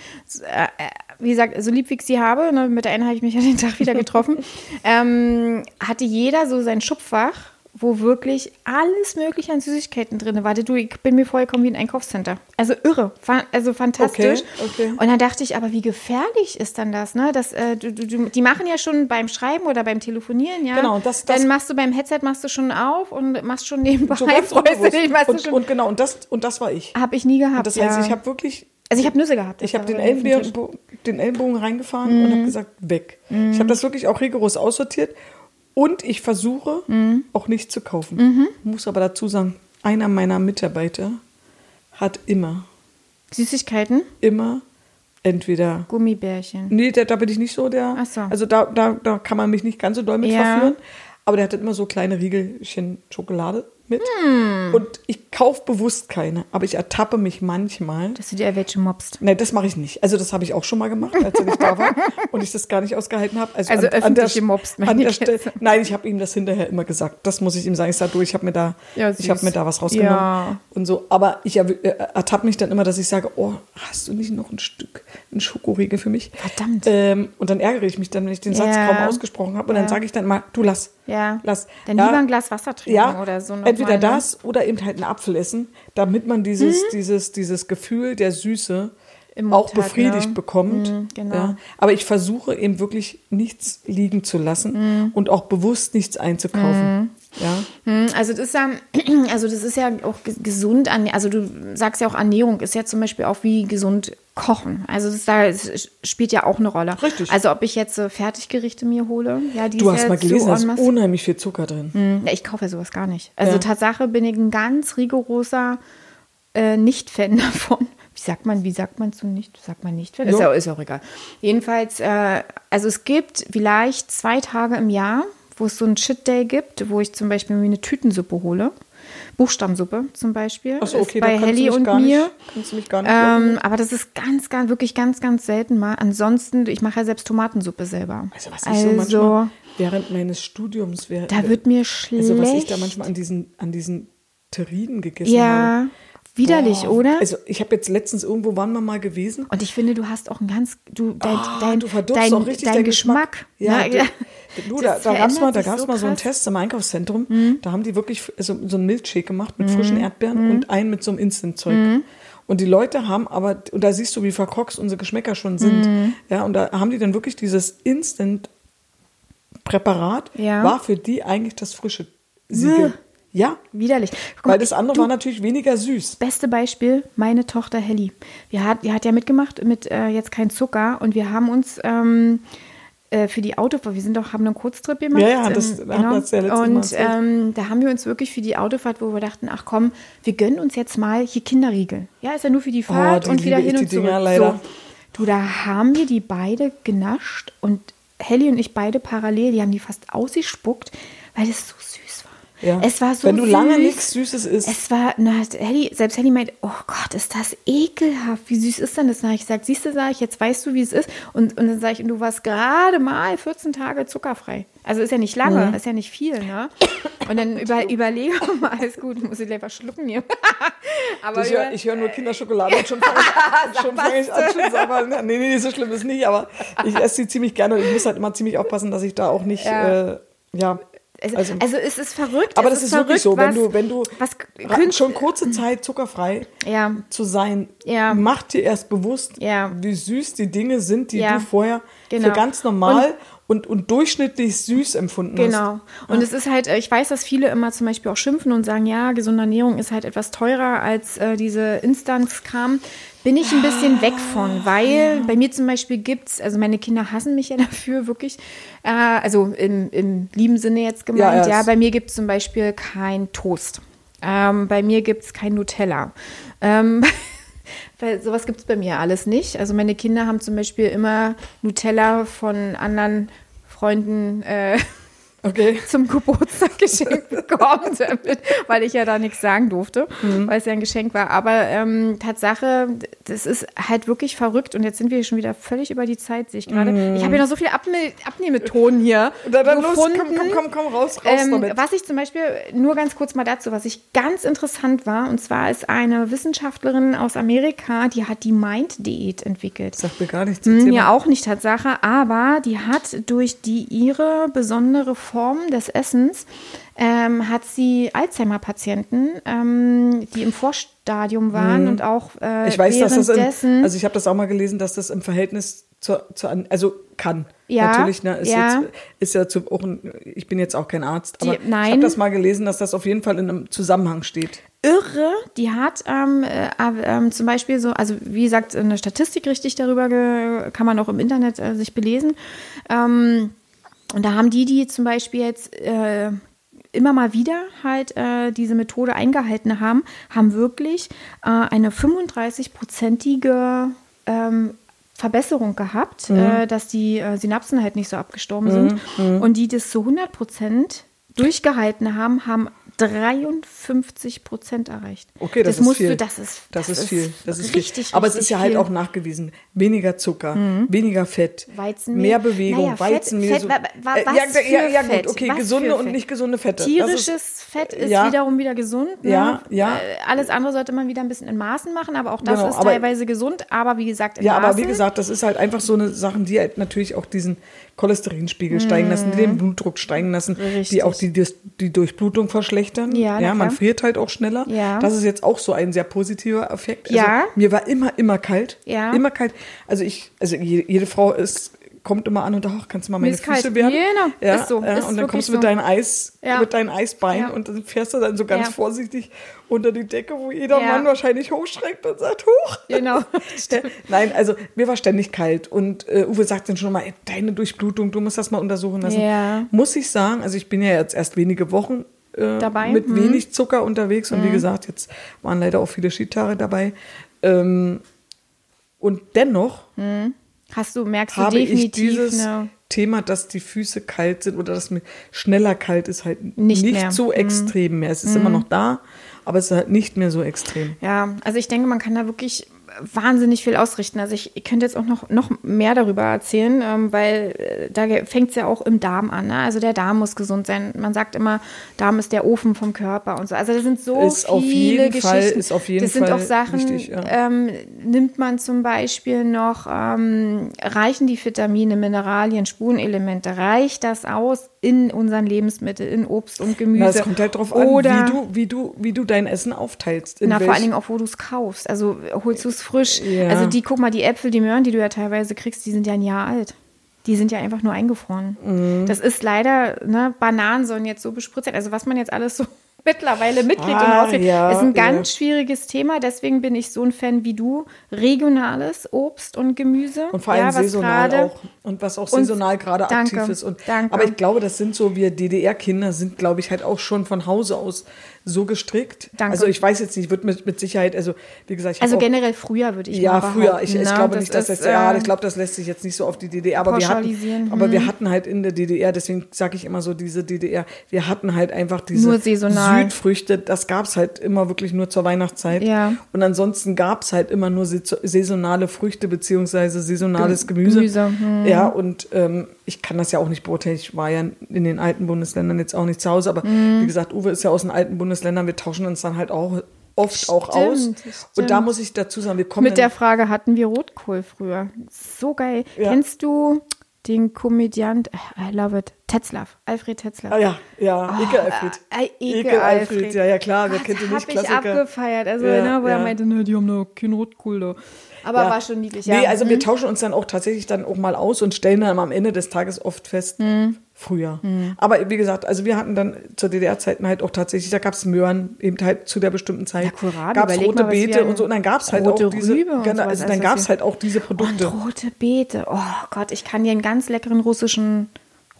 äh, äh, wie gesagt, so lieb wie ich sie habe, ne, mit der einen habe ich mich an den Tag wieder getroffen, ähm, hatte jeder so sein Schubfach, wo wirklich alles mögliche an Süßigkeiten drin war. Du, ich bin mir vorgekommen wie ein Einkaufscenter. Also irre, also fantastisch. Okay, okay. Und dann dachte ich, aber wie gefährlich ist dann das? Ne? das äh, du, du, die machen ja schon beim Schreiben oder beim Telefonieren, ja. Genau, das- das- dann machst du beim Headset machst du schon auf und machst schon nebenbei. so ganz dich, du und, schon. und genau, und das, und das war ich. Habe ich nie gehabt. Und das ja. heißt, ich habe wirklich, also ich habe Nüsse gehabt. ich habe den. Ellenbogen, den Ellenbogen reingefahren Mhm. und habe gesagt, weg. Ich habe das wirklich auch rigoros aussortiert. Und ich versuche Mhm. auch nicht zu kaufen. Muss aber dazu sagen, einer meiner Mitarbeiter hat immer, Süßigkeiten. immer entweder Gummibärchen. Nee, da, da bin ich nicht so der. Ach so. Also da, da, da kann man mich nicht ganz so doll mit Ja. verführen. Aber der hat immer so kleine Riegelchen Schokolade mit. Hm. Und ich kaufe bewusst keine. Aber ich ertappe mich manchmal. Dass du dir welche mobst. Nein, das mache ich nicht. Also das habe ich auch schon mal gemacht, als er nicht da war und ich das gar nicht ausgehalten habe. Also öffentliche meine an der ich Stelle. jetzt. Nein, ich habe ihm das hinterher immer gesagt. Das muss ich ihm sagen. Ich sage, du, ich habe mir da, Ja, ich habe mir da was rausgenommen Ja. und so. Aber ich äh, ertappe mich dann immer, dass ich sage, oh, hast du nicht noch ein Stück, ein Schokoriegel für mich? Verdammt. Ähm, und dann ärgere ich mich dann, wenn ich den Satz Ja. kaum ausgesprochen habe. Und dann sage ich dann mal, du lass, Ja. lass. Dann ja, lieber ein Glas Wasser trinken ja, oder so. noch entweder mal, ne? das oder eben halt einen Apfel essen, damit man dieses, dieses, dieses Gefühl der Süße Mund auch hat, befriedigt ne? bekommt. Mhm, genau. ja. Aber ich versuche eben wirklich nichts liegen zu lassen und auch bewusst nichts einzukaufen. Ja. Hm, Also das ist ja, also das ist ja auch ge- gesund an, also du sagst ja auch Ernährung ist ja zum Beispiel auch wie gesund kochen. Also das da es spielt ja auch eine Rolle. Richtig. Also ob ich jetzt äh, Fertiggerichte mir hole, ja, die Du hast ja mal gelesen, da ist unheimlich viel Zucker drin. Hm, ja, ich kaufe ja sowas gar nicht. Also Ja. Tatsache bin ich ein ganz rigoroser äh, Nicht-Fan davon. Wie sagt man, wie sagt man zu nicht? Sagt man nicht? Ist, Ja. ja, ist auch egal. Jedenfalls, äh, also es gibt vielleicht zwei Tage im Jahr, wo es so einen Shit Day gibt, wo ich zum Beispiel mir eine Tütensuppe hole. Buchstabensuppe zum Beispiel. Achso, okay, ist bei Helly und gar mir. Nicht. Ähm, aber das ist ganz, ganz, wirklich ganz, ganz selten mal. Ansonsten, ich mache ja selbst Tomatensuppe selber. Also was ich so manchmal während meines Studiums wäre. da wird mir schlecht. Also was ich da manchmal an diesen, an diesen Terrinen gegessen Ja, habe. Widerlich, Boah. oder? Also ich habe jetzt letztens irgendwo waren wir mal gewesen. Und ich finde, du hast auch ein ganz, du, dein, Ah, dein, du dein, auch richtig dein deinen Geschmack. Ja, ne? du, da, da gab es mal, da gab's so mal so einen. Mhm. Test im Einkaufszentrum. Da haben die wirklich so, so einen Milkshake gemacht mit frischen Erdbeeren und einen mit so einem Instant-Zeug. Mhm. Und die Leute haben aber, und da siehst du, wie verkorkst unsere Geschmäcker schon sind. Mhm. Ja, und da haben die dann wirklich dieses Instant-Präparat, Ja. war für die eigentlich das frische Siegel. Ja, Widerlich. Guck weil das andere du, war natürlich weniger süß. Beste Beispiel, meine Tochter Helly. Wir hat, die hat ja mitgemacht mit äh, jetzt kein Zucker und wir haben uns ähm, äh, für die Autofahrt, wir sind doch, haben einen Kurztrip gemacht. Ja, ja, das ähm, haben wir ja Und ähm, da haben wir uns wirklich für die Autofahrt, wo wir dachten, ach komm, wir gönnen uns jetzt mal hier Kinderriegel. Ja, ist ja nur für die Fahrt die und wieder hin und die Dinger zurück. leider. So. Du, da haben wir die beide genascht und Helly und ich beide parallel, die haben die fast ausgespuckt, weil das so süß war. Ja. Es war so Wenn du lange süß. nichts Süßes isst. Es war, na, Helly, selbst Helly meint, oh Gott, ist das ekelhaft. Wie süß ist denn das? Habe ich gesagt, siehst du, sag ich, jetzt weißt du, wie es ist. Und, und dann sage ich, und du warst gerade mal 14 Tage zuckerfrei. Also ist ja nicht lange, Mhm. ist ja nicht viel, ne? Und dann über, überlege mal, alles gut, muss ich gleich was schlucken hier. Aber Ich höre hör nur Kinderschokolade und schon fange ich, schon fang ich an zu sagen, nee, nee, so schlimm ist nicht, aber ich esse sie ziemlich gerne und ich muss halt immer ziemlich aufpassen, dass ich da auch nicht, Ja. äh, ja, also, also, also es ist verrückt. aber es das ist wirklich verrückt, so, wenn was- du, wenn du was schon kurze Zeit zuckerfrei Ja. zu sein, Ja. mach dir erst bewusst, Ja. wie süß die Dinge sind, die du vorher Genau. für ganz normal und, und, durchschnittlich süß empfunden hast. Genau. Und es ist halt, äh, ich weiß, dass viele immer zum Beispiel auch schimpfen und sagen, ja, gesunde Ernährung ist halt etwas teurer als äh, diese Instanzkram. Bin ich ein bisschen weg von, weil bei mir zum Beispiel gibt's, also meine Kinder hassen mich ja dafür wirklich, äh, also im, im lieben Sinne jetzt gemeint, Ja, ja, es- bei mir gibt's zum Beispiel kein Toast. Ähm, bei mir gibt's kein Nutella. Ähm, Weil sowas gibt es bei mir alles nicht. Also meine Kinder haben zum Beispiel immer Nutella von anderen Freunden äh, Okay. zum Geburtstag geschenkt bekommen, damit, weil ich ja da nichts sagen durfte, weil es ja ein Geschenk war. Aber ähm, Tatsache, das ist halt wirklich verrückt und jetzt sind wir schon wieder völlig über die Zeit, sehe ich gerade. Ich habe ja noch so viele Abne Abnehmethonen hier. Dann, dann los, gefunden. komm, komm, komm, komm, raus, raus Ähm, damit. was ich zum Beispiel, nur ganz kurz mal dazu, was ich ganz interessant war, und zwar ist eine Wissenschaftlerin aus Amerika, die hat die Mind-Diät entwickelt. Sagt mir gar nichts. Hm, Ja, mal. auch nicht Tatsache, aber die hat durch die ihre besondere Form des Essens ähm, hat sie Alzheimer-Patienten, ähm, die im Vorstadium waren und auch äh, Mhm. Ich weiß, dass das, währenddessen- also ich habe das auch mal gelesen, dass das im Verhältnis zur, zur also kann. Ja, Natürlich, ne, ist, ja. Jetzt, ist ja zu, auch ein, ich bin jetzt auch kein Arzt, aber Die- nein. ich habe das mal gelesen, dass das auf jeden Fall in einem Zusammenhang steht. irre. Die hat ähm, äh, ähm, zum Beispiel so, also wie gesagt, eine Statistik richtig darüber kann man auch im Internet äh, sich belesen. Ähm, und da haben die, die zum Beispiel jetzt äh, immer mal wieder halt äh, diese Methode eingehalten haben, haben wirklich äh, eine 35-prozentige ähm, Verbesserung gehabt, Mhm. äh, dass die äh, Synapsen halt nicht so abgestorben sind. Mhm. Und die das zu 100 Prozent durchgehalten haben, haben 53 Prozent erreicht. Okay, das, ist musst viel. Du, das ist, das, ist viel. Das ist richtig, viel. Aber es ist ja halt viel. Mhm. auch nachgewiesen. Weniger Zucker, weniger Fett, Weizenmehl. mehr Bewegung, Naja, Fett- Weizenmehl. Fett, so- wa- wa- Äh, was ja, ja, ja, Fett? gut, okay, Was gesunde und Fett? nicht gesunde Fette. Das ist- Tierisches Fett ist ja. wiederum wieder gesund. Ne? Ja, ja. Äh, Alles andere sollte man wieder ein bisschen in Maßen machen, aber auch das Genau, ist aber- teilweise gesund. Aber wie gesagt, in Ja, aber Maßen. wie gesagt, das ist halt einfach so eine Sachen, die halt natürlich auch diesen Cholesterinspiegel steigen lassen, die den Blutdruck steigen lassen, die Mhm. Richtig. auch die, die, die Durchblutung verschlechtern. Ja, ja man friert halt auch schneller. Ja. Das ist jetzt auch so ein sehr positiver Effekt. Also, Ja. Mir war immer, immer kalt. Ja. Immer kalt. Also ich, also je- jede Frau ist kommt immer an und ach, kannst du mal meine ist Füße werden? Genau, ja, ist so, Ja, ist und dann kommst du mit so. deinem Eis, Ja. mit deinem Eisbein Ja. und dann fährst du dann so ganz vorsichtig unter die Decke, wo jeder. Mann wahrscheinlich hochschreckt und sagt, huch. Genau. Nein, also mir war ständig kalt und äh, Uwe sagt dann schon mal, ey, deine Durchblutung, du musst das mal untersuchen lassen. Ja. Muss ich sagen, also ich bin ja jetzt erst wenige Wochen äh, Dabei, mit mhm. wenig Zucker unterwegs und wie gesagt, jetzt waren leider auch viele Skitage dabei. Ähm, und dennoch Hast du, merkst du definitiv dieses eine, Thema, dass die Füße kalt sind oder dass mir schneller kalt ist, halt Nicht nicht, mehr. Mhm. so extrem mehr. Es ist immer noch da, aber es ist halt nicht mehr so extrem. Ja, also ich denke, man kann da wirklich wahnsinnig viel ausrichten. Also ich, ich könnte jetzt auch noch, noch mehr darüber erzählen, ähm, weil äh, da fängt es ja auch im Darm an. Ne? Also der Darm muss gesund sein. Man sagt immer, Darm ist der Ofen vom Körper und so. Also das sind so Ist viele auf jeden Geschichten. Fall- ist auf jeden das sind Fall auch Sachen, wichtig, ja. ähm, nimmt man zum Beispiel noch, ähm, reichen die Vitamine, Mineralien, Spurenelemente, reicht das aus in unseren Lebensmitteln, in Obst und Gemüse? Na, es kommt halt drauf Oder an, wie du, wie, du, wie du dein Essen aufteilst. In na, vor welch- allen Dingen auch, wo du es kaufst. Also holst du es frisch. Ja. Also die, guck mal, die Äpfel, die Möhren, die du ja teilweise kriegst, die sind ja ein Jahr alt. Die sind ja einfach nur eingefroren. Mhm. Das ist leider, ne, Bananen sollen jetzt so bespritzt sein. Also was man jetzt alles so mittlerweile mitkriegt und Ah, rauskriegt, ja, ist ein ja. ganz schwieriges Thema. Deswegen bin ich so ein Fan wie du. Regionales Obst und Gemüse. Und vor allem ja, was saisonal gerade- auch. Und was auch saisonal gerade aktiv ist. Und, danke. Aber ich glaube, das sind so, wir DDR-Kinder sind, glaube ich, halt auch schon von Hause aus so gestrickt. Danke. Also ich weiß jetzt nicht, wird mit, mit Sicherheit, also wie gesagt, ich Also auch, generell früher würde ich Ja, mal früher. Ich, ich ne? glaube nicht, dass das, ist, ja, äh, ich glaube, das lässt sich jetzt nicht so auf die DDR, aber wir hatten, aber wir hm. hatten halt in der DDR, deswegen sage ich immer so diese DDR, wir hatten halt einfach diese Nur saisonal. Südfrüchte, das gab es halt immer wirklich nur zur Weihnachtszeit. Ja. Und ansonsten gab es halt immer nur saison- saisonale Früchte beziehungsweise saisonales Gemüse. Gemüse, hm. Ja, und ähm, ich kann das ja auch nicht beurteilen. Ich war ja in den alten Bundesländern jetzt auch nicht zu Hause, aber Hm. wie gesagt, Uwe ist ja aus den alten Bundesländern, wir tauschen uns dann halt auch oft auch aus. Stimmt, Und da stimmt. muss ich dazu sagen, wir kommen Mit der Frage hatten wir Rotkohl früher. So geil. Ja. Kennst du den Komödiant, I love it, Tetzlaff, Alfred Tetzlaff? Ah ja, ja, Ekel Alfred. Äh, Ekel, Ekel Alfred. Alfred, ja, ja klar, wer kennt den nicht, hab ich Klassiker. abgefeiert. Also, Ja, ne, wo er ja. meinte, ne, die haben da keinen Rotkohl da. Aber Ja. war schon niedlich, ja. Nee, also wir Mhm. tauschen uns dann auch tatsächlich dann auch mal aus und stellen dann am Ende des Tages oft fest, Mhm. früher. Aber wie gesagt, also wir hatten dann zur DDR-Zeiten halt auch tatsächlich, da gab es Möhren eben halt zu der bestimmten Zeit. Ja, Kohlrabi, gab es rote mal, wir Beete und so. Und dann gab es halt auch diese, und genau, sowas, also also dann was gab es wir- halt auch diese Und Produkte. rote Beete. Oh Gott, ich kann dir einen ganz leckeren russischen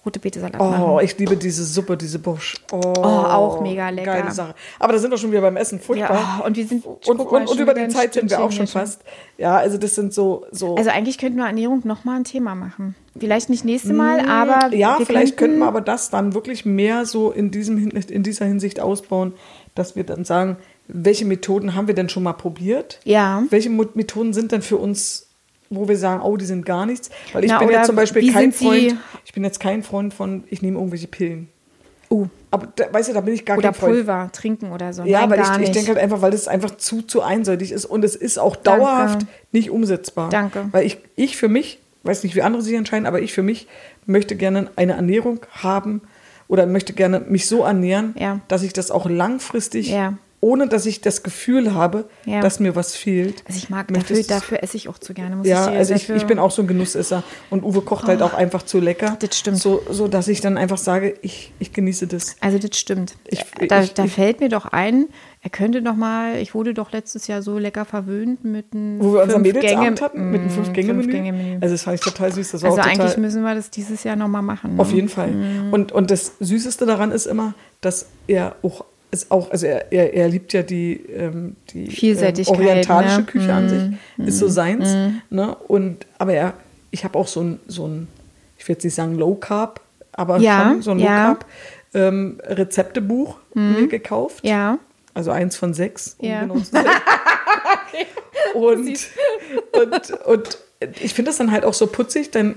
rote Beete-Salat machen. Oh, ich liebe diese Suppe, diese Busch. Oh, auch mega lecker. Geile Sache. Aber da sind wir schon wieder beim Essen. Furchtbar. Ja, oh, und wir sind- und, und, und schon über die Zeit sind wir auch schon fast. Ja, also das sind so, so Also eigentlich könnten wir Ernährung nochmal ein Thema machen. Vielleicht nicht nächste Mal, aber Mm, Ja, wir vielleicht könnten wir aber das dann wirklich mehr so in, diesem, in dieser Hinsicht ausbauen, dass wir dann sagen, welche Methoden haben wir denn schon mal probiert? Ja. Welche Methoden sind denn für uns, wo wir sagen, oh, die sind gar nichts? Weil ich Na, bin oder ja zum Beispiel kein Freund, ich bin jetzt kein Freund von, ich nehme irgendwelche Pillen. Oh, Aber da, weißt du, da bin ich gar oder kein Freund. Pulver trinken oder so. Ja, Nein, weil ich, ich denke halt einfach, weil es einfach zu, zu einseitig ist und es ist auch Danke. dauerhaft nicht umsetzbar. Danke. Weil ich, ich für mich, weiß nicht, wie andere sich entscheiden, aber ich für mich möchte gerne eine Ernährung haben oder möchte gerne mich so ernähren, Ja. dass ich das auch langfristig, Ja. Ohne dass ich das Gefühl habe, Ja. dass mir was fehlt. also ich mag dafür, dafür esse ich auch zu gerne. Muss Ja, ich also ich, ich bin auch so ein Genussesser und Uwe kocht halt auch einfach zu lecker. Das stimmt. So, so dass ich dann einfach sage, ich, ich genieße das. Also das stimmt. Ich- da ich- da ich- fällt mir doch ein, er könnte doch mal, ich wurde doch letztes Jahr so lecker verwöhnt mit einem Wo wir unser Fünf-Gänge- Mädelsabend hatten, mit einem Mm, Fünf-Gänge-Menü. Fünf-Gänge-Menü. Also das fand ich total süß. Das war Also eigentlich müssen wir das dieses Jahr nochmal machen. Ne? Auf jeden Fall. Und, und das Süßeste daran ist immer, dass er auch ist auch, also er, er, er liebt ja die, ähm, die ähm, orientalische ne? Küche an sich, Mm, ist so mm, seins. mm. Ne? Und aber er, ich habe auch so ein, so ein, ich will jetzt nicht sagen Low Carb, aber Ja, schon so ein Low ja. Mm. Carb ähm, Rezeptebuch mir gekauft. Ja. Also eins von sechs, um Ja. genau zu sein. und, und, und ich finde das dann halt auch so putzig, dann,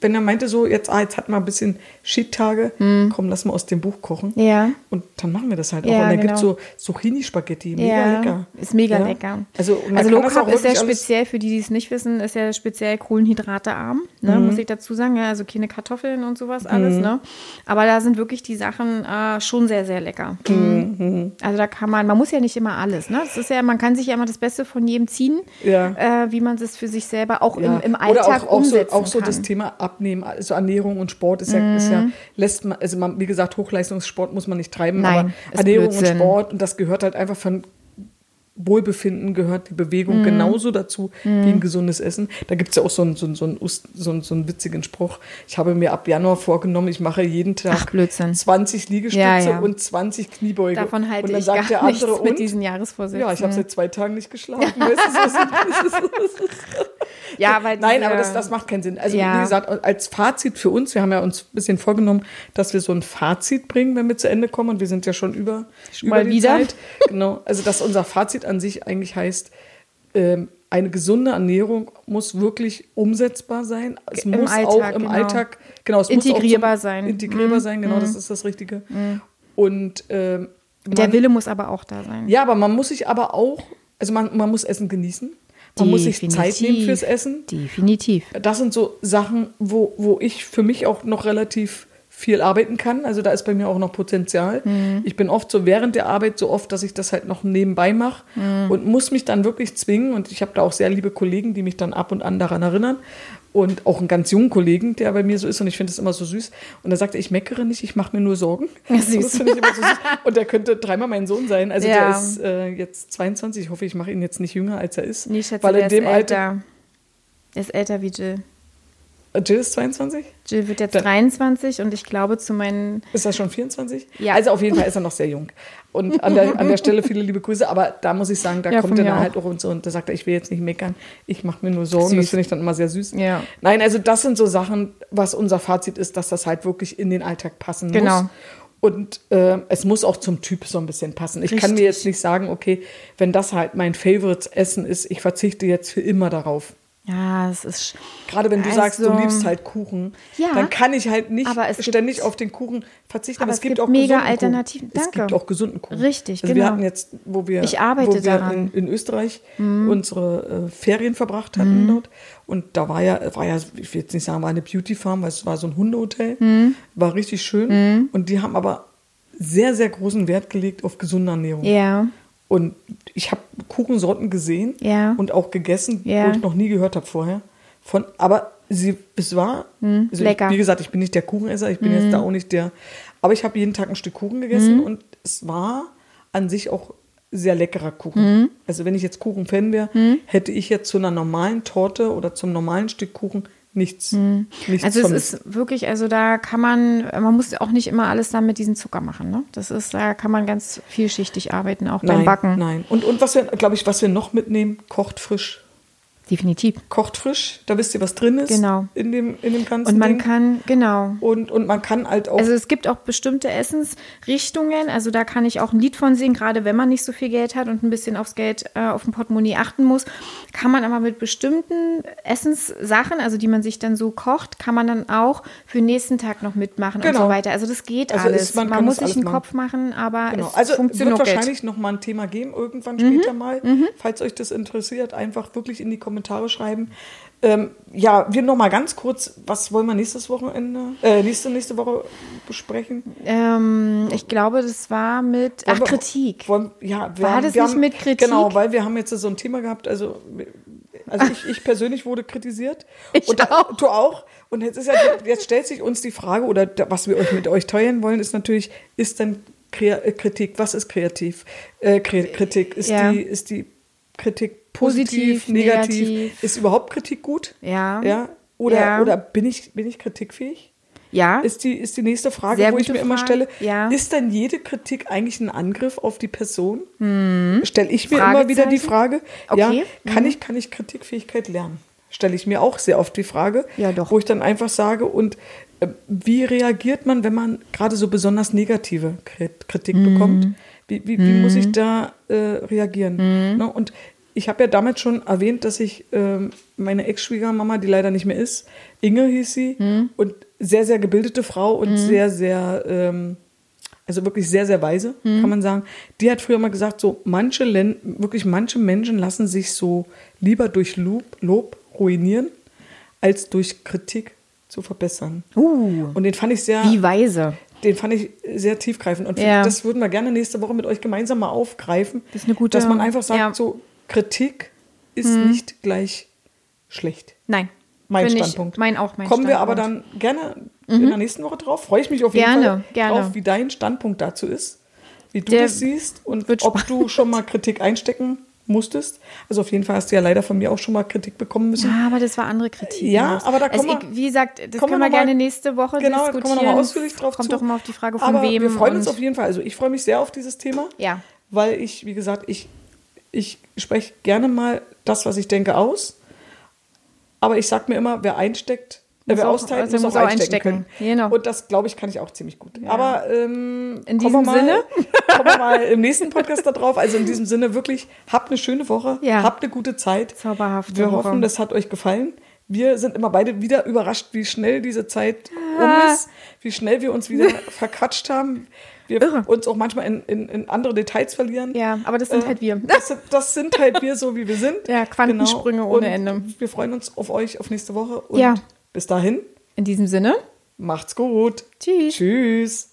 wenn er meinte so, jetzt, ah, jetzt hat man ein bisschen Shit-Tage, komm, lass mal aus dem Buch kochen. Ja. Und dann machen wir das halt auch. Ja, und dann genau. gibt es so Zucchini-Spaghetti, mega ja, lecker. Ist mega Ja. lecker. Also, also Low Carb auch ist ja speziell, für die, die es nicht wissen, ist ja speziell kohlenhydratearm, ne, Mhm. muss ich dazu sagen. Ja, also keine Kartoffeln und sowas alles. Ne? Aber da sind wirklich die Sachen äh, schon sehr, sehr lecker. Mhm. Also da kann man, man muss ja nicht immer alles. Ne? Das ist ja, man kann sich ja immer das Beste von jedem ziehen, äh, wie man es für sich selber auch im, im Oder Alltag auch, auch, so, umsetzen auch so kann. das Thema Abnehmen, also Ernährung und Sport ist ja, ist ja lässt man, also man, wie gesagt, Hochleistungssport muss man nicht treiben, Nein, aber Ernährung Blödsinn. und Sport und das gehört halt einfach von Wohlbefinden gehört die Bewegung Mhm. genauso dazu wie ein gesundes Essen. Da gibt es ja auch so einen, so, einen, so, einen, so, einen, so einen witzigen Spruch. Ich habe mir ab Januar vorgenommen, ich mache jeden Tag Ach, Blödsinn. 20 Liegestütze Ja, ja. und 20 Kniebeuge. Davon halte und dann ich sagt gar der nichts andere, mit und? diesen Jahresvorsätzen. Ja, ich habe seit zwei Tagen nicht geschlafen. Ja, weil Nein, aber das, das macht keinen Sinn. Also Ja. wie gesagt, als Fazit für uns, wir haben ja uns ein bisschen vorgenommen, dass wir so ein Fazit bringen, wenn wir zu Ende kommen. Und wir sind ja schon über, über mal die wieder. Zeit. Genau. Also dass unser Fazit an sich eigentlich heißt, ähm, eine gesunde Ernährung muss wirklich umsetzbar sein. Es Im muss Alltag, auch im genau. Alltag, genau, es Integrierbar muss auch sein. Integrierbar Mhm. sein, genau, das ist das Richtige. Und ähm, der man- Wille muss aber auch da sein. ja, aber man muss sich aber auch, also man, man muss Essen genießen. Man muss sich Zeit nehmen Definitiv. fürs Essen. Definitiv. Das sind so Sachen, wo, wo ich für mich auch noch relativ viel arbeiten kann. Also da ist bei mir auch noch Potenzial. Mhm. Ich bin oft so während der Arbeit so oft, dass ich das halt noch nebenbei mache Mhm. und muss mich dann wirklich zwingen. Und ich habe da auch sehr liebe Kollegen, die mich dann ab und an daran erinnern. Und auch einen ganz jungen Kollegen, der bei mir so ist und ich finde das immer so süß. Und er sagte, ich meckere nicht, ich mache mir nur Sorgen. Ja, süß. So süß. Und der könnte dreimal mein Sohn sein. Also der Ja. ist äh, jetzt 22. Ich hoffe, ich mache ihn jetzt nicht jünger, als er ist. Nee, Schätze, Weil der in ist dem Alter. älter. Der ist älter wie Jill. Jill ist 22? Jill wird jetzt Da- 23 und ich glaube zu meinen. Ist er schon 24? Ja. Also auf jeden Fall ist er noch sehr jung. Und an der, an der Stelle viele liebe Grüße. Aber da muss ich sagen, da Ja, kommt er dann halt auch. und so. Und da sagt er, ich will jetzt nicht meckern. Ich mache mir nur Sorgen. Das Süß. finde ich dann immer sehr süß. Ja. Nein, also das sind so Sachen, was unser Fazit ist, dass das halt wirklich in den Alltag passen Genau. muss. Und äh, es muss auch zum Typ so ein bisschen passen. Ich kann mir Richtig. jetzt nicht sagen, okay, wenn das halt mein Favorite-Essen ist, ich verzichte jetzt für immer darauf. Ja, es ist. Gerade wenn du Also- sagst, du liebst halt Kuchen, Ja, dann kann ich halt nicht aber es gibt- ständig auf den Kuchen verzichten. Aber es gibt mega Alternativen. Es gibt auch gesunden Kuchen. Richtig, also Wir genau. hatten jetzt, wo wir, Ich arbeite wo wir. Mhm. In, in Österreich unsere äh, Ferien verbracht hatten dort. Und da war ja, war ja, ich will jetzt nicht sagen, war eine Beauty Farm, weil es war so ein Hundehotel. Mhm. War richtig schön. Und die haben aber sehr, sehr großen Wert gelegt auf gesunde Ernährung. Ja. Und ich habe Kuchensorten gesehen Ja. und auch gegessen, Ja. wo ich noch nie gehört habe vorher. Von, aber sie, es war, also lecker. Ich, wie gesagt, ich bin nicht der Kuchenesser, ich bin jetzt da auch nicht der, aber ich habe jeden Tag ein Stück Kuchen gegessen und es war an sich auch sehr leckerer Kuchen. Also wenn ich jetzt Kuchenfan wäre, hätte ich jetzt zu einer normalen Torte oder zum normalen Stück Kuchen nichts, nichts Also es ist wirklich, also da kann man, man muss auch nicht immer alles dann mit diesem Zucker machen. Ne? Das ist, da kann man ganz vielschichtig arbeiten, auch beim nein, Backen. nein. Und, und was wir, glaube ich, was wir noch mitnehmen, kocht frisch. Definitiv. Kocht frisch, da wisst ihr, was drin ist. Genau. In dem, in dem ganzen Und man Ding. kann, genau. Und, und man kann halt auch. Also es gibt auch bestimmte Essensrichtungen, also da kann ich auch ein Lied von singen, gerade wenn man nicht so viel Geld hat und ein bisschen aufs Geld, äh, auf den Portemonnaie achten muss, kann man aber mit bestimmten Essenssachen, also die man sich dann so kocht, kann man dann auch für den nächsten Tag noch mitmachen und Genau. so weiter. Also das geht Also alles. ist- man man muss sich einen Kopf machen, aber genau. es Also wird funktioniert auch Geld. wahrscheinlich noch mal ein Thema geben, irgendwann Mhm. später mal. Falls euch das interessiert, einfach wirklich in die Kommentare schreiben. Ähm, ja, wir noch mal ganz kurz, was wollen wir nächstes Wochenende, äh, nächste, nächste Woche besprechen? Ähm, ich glaube, das war mit, ach, Kritik. Wollen, ja, wir War haben, das nicht haben, mit Kritik? Genau, weil wir haben jetzt so ein Thema gehabt, also, also ich, ich persönlich wurde kritisiert. Ich und auch. Du auch. Und jetzt, ist ja, jetzt stellt sich uns die Frage, oder was wir euch mit euch teilen wollen, ist natürlich, ist denn äh, Kritik, was ist kreativ? Äh, Kritik, ist, Ja. die, ist die Kritik positiv, Positiv, negativ? negativ. Ist überhaupt Kritik gut? Ja. Ja? Oder, Ja. oder bin, ich, bin ich kritikfähig? Ja. Ist die, ist die nächste Frage, Sehr wo ich mir immer Frage. stelle. Ja. Ist dann jede Kritik eigentlich ein Angriff auf die Person? Stelle ich mir immer wieder die Hm. Frage. Okay. Ja, kann ich, kann ich Kritikfähigkeit lernen? Stelle ich mir auch sehr oft die Frage. Ja, doch. Wo ich dann einfach sage, und äh, wie reagiert man, wenn man gerade so besonders negative Krit- Kritik Mhm. bekommt? Wie, wie, wie muss ich da äh, reagieren? Mhm. Ne? Und ich habe ja damals schon erwähnt, dass ich ähm, meine Ex-Schwiegermama, die leider nicht mehr ist, Inge hieß sie, Mhm. und sehr, sehr gebildete Frau und sehr, sehr, ähm, also wirklich sehr, sehr weise, Mhm. kann man sagen. Die hat früher mal gesagt, so manche, Len wirklich manche Menschen lassen sich so lieber durch Lob, Lob ruinieren, als durch Kritik zu verbessern. Uh, Und den fand ich sehr, wie weise. den fand ich sehr tiefgreifend. Und Ja. das würden wir gerne nächste Woche mit euch gemeinsam mal aufgreifen. Das ist eine gute- Dass man einfach sagt, ja. Mhm. so Kritik ist nicht gleich schlecht. Nein. Mein Standpunkt. Ich, mein auch mein Kommen wir aber Standpunkt. dann gerne in der nächsten Woche drauf. Freue ich mich auf jeden Gerne, Fall gerne. drauf, wie dein Standpunkt dazu ist, wie du Der das siehst und ob du schon mal Kritik einstecken musstest. Also auf jeden Fall hast du ja leider von mir auch schon mal Kritik bekommen müssen. Ja, aber das war andere Kritik. Ja, aber da also kommen ich, wir- Wie gesagt, das kommen wir können wir mal- gerne nächste Woche Genau, da diskutieren. kommen wir nochmal ausführlich drauf Kommt zu. doch immer auf die Frage von aber wem. wir freuen uns auf jeden Fall. Also ich freue mich sehr auf dieses Thema. Ja. Weil ich, wie gesagt, ich, ich spreche gerne mal das, was ich denke, aus. Aber ich sage mir immer, wer einsteckt, Muss wer auch- austeilt, also muss, muss auch einstecken, einstecken. Genau. Und das, glaube ich, kann ich auch ziemlich gut. Aber ähm, In diesem mal, Sinne? kommen wir mal im nächsten Podcast da drauf. Also in diesem Sinne wirklich, habt eine schöne Woche, Ja. habt eine gute Zeit. Zauberhafte Wir Woche. hoffen, das hat euch gefallen. Wir sind immer beide wieder überrascht, wie schnell diese Zeit um ist, wie schnell wir uns wieder verquatscht haben. Wir Irre. uns auch manchmal in, in, in andere Details verlieren. Ja, aber das sind Äh, halt wir. Das sind, das sind halt wir so, wie wir sind. Ja, Quantensprünge ohne Und Ende. Wir freuen uns auf euch auf nächste Woche. Und Ja. bis dahin, In diesem Sinne, macht's gut. tschüss. Tschüss.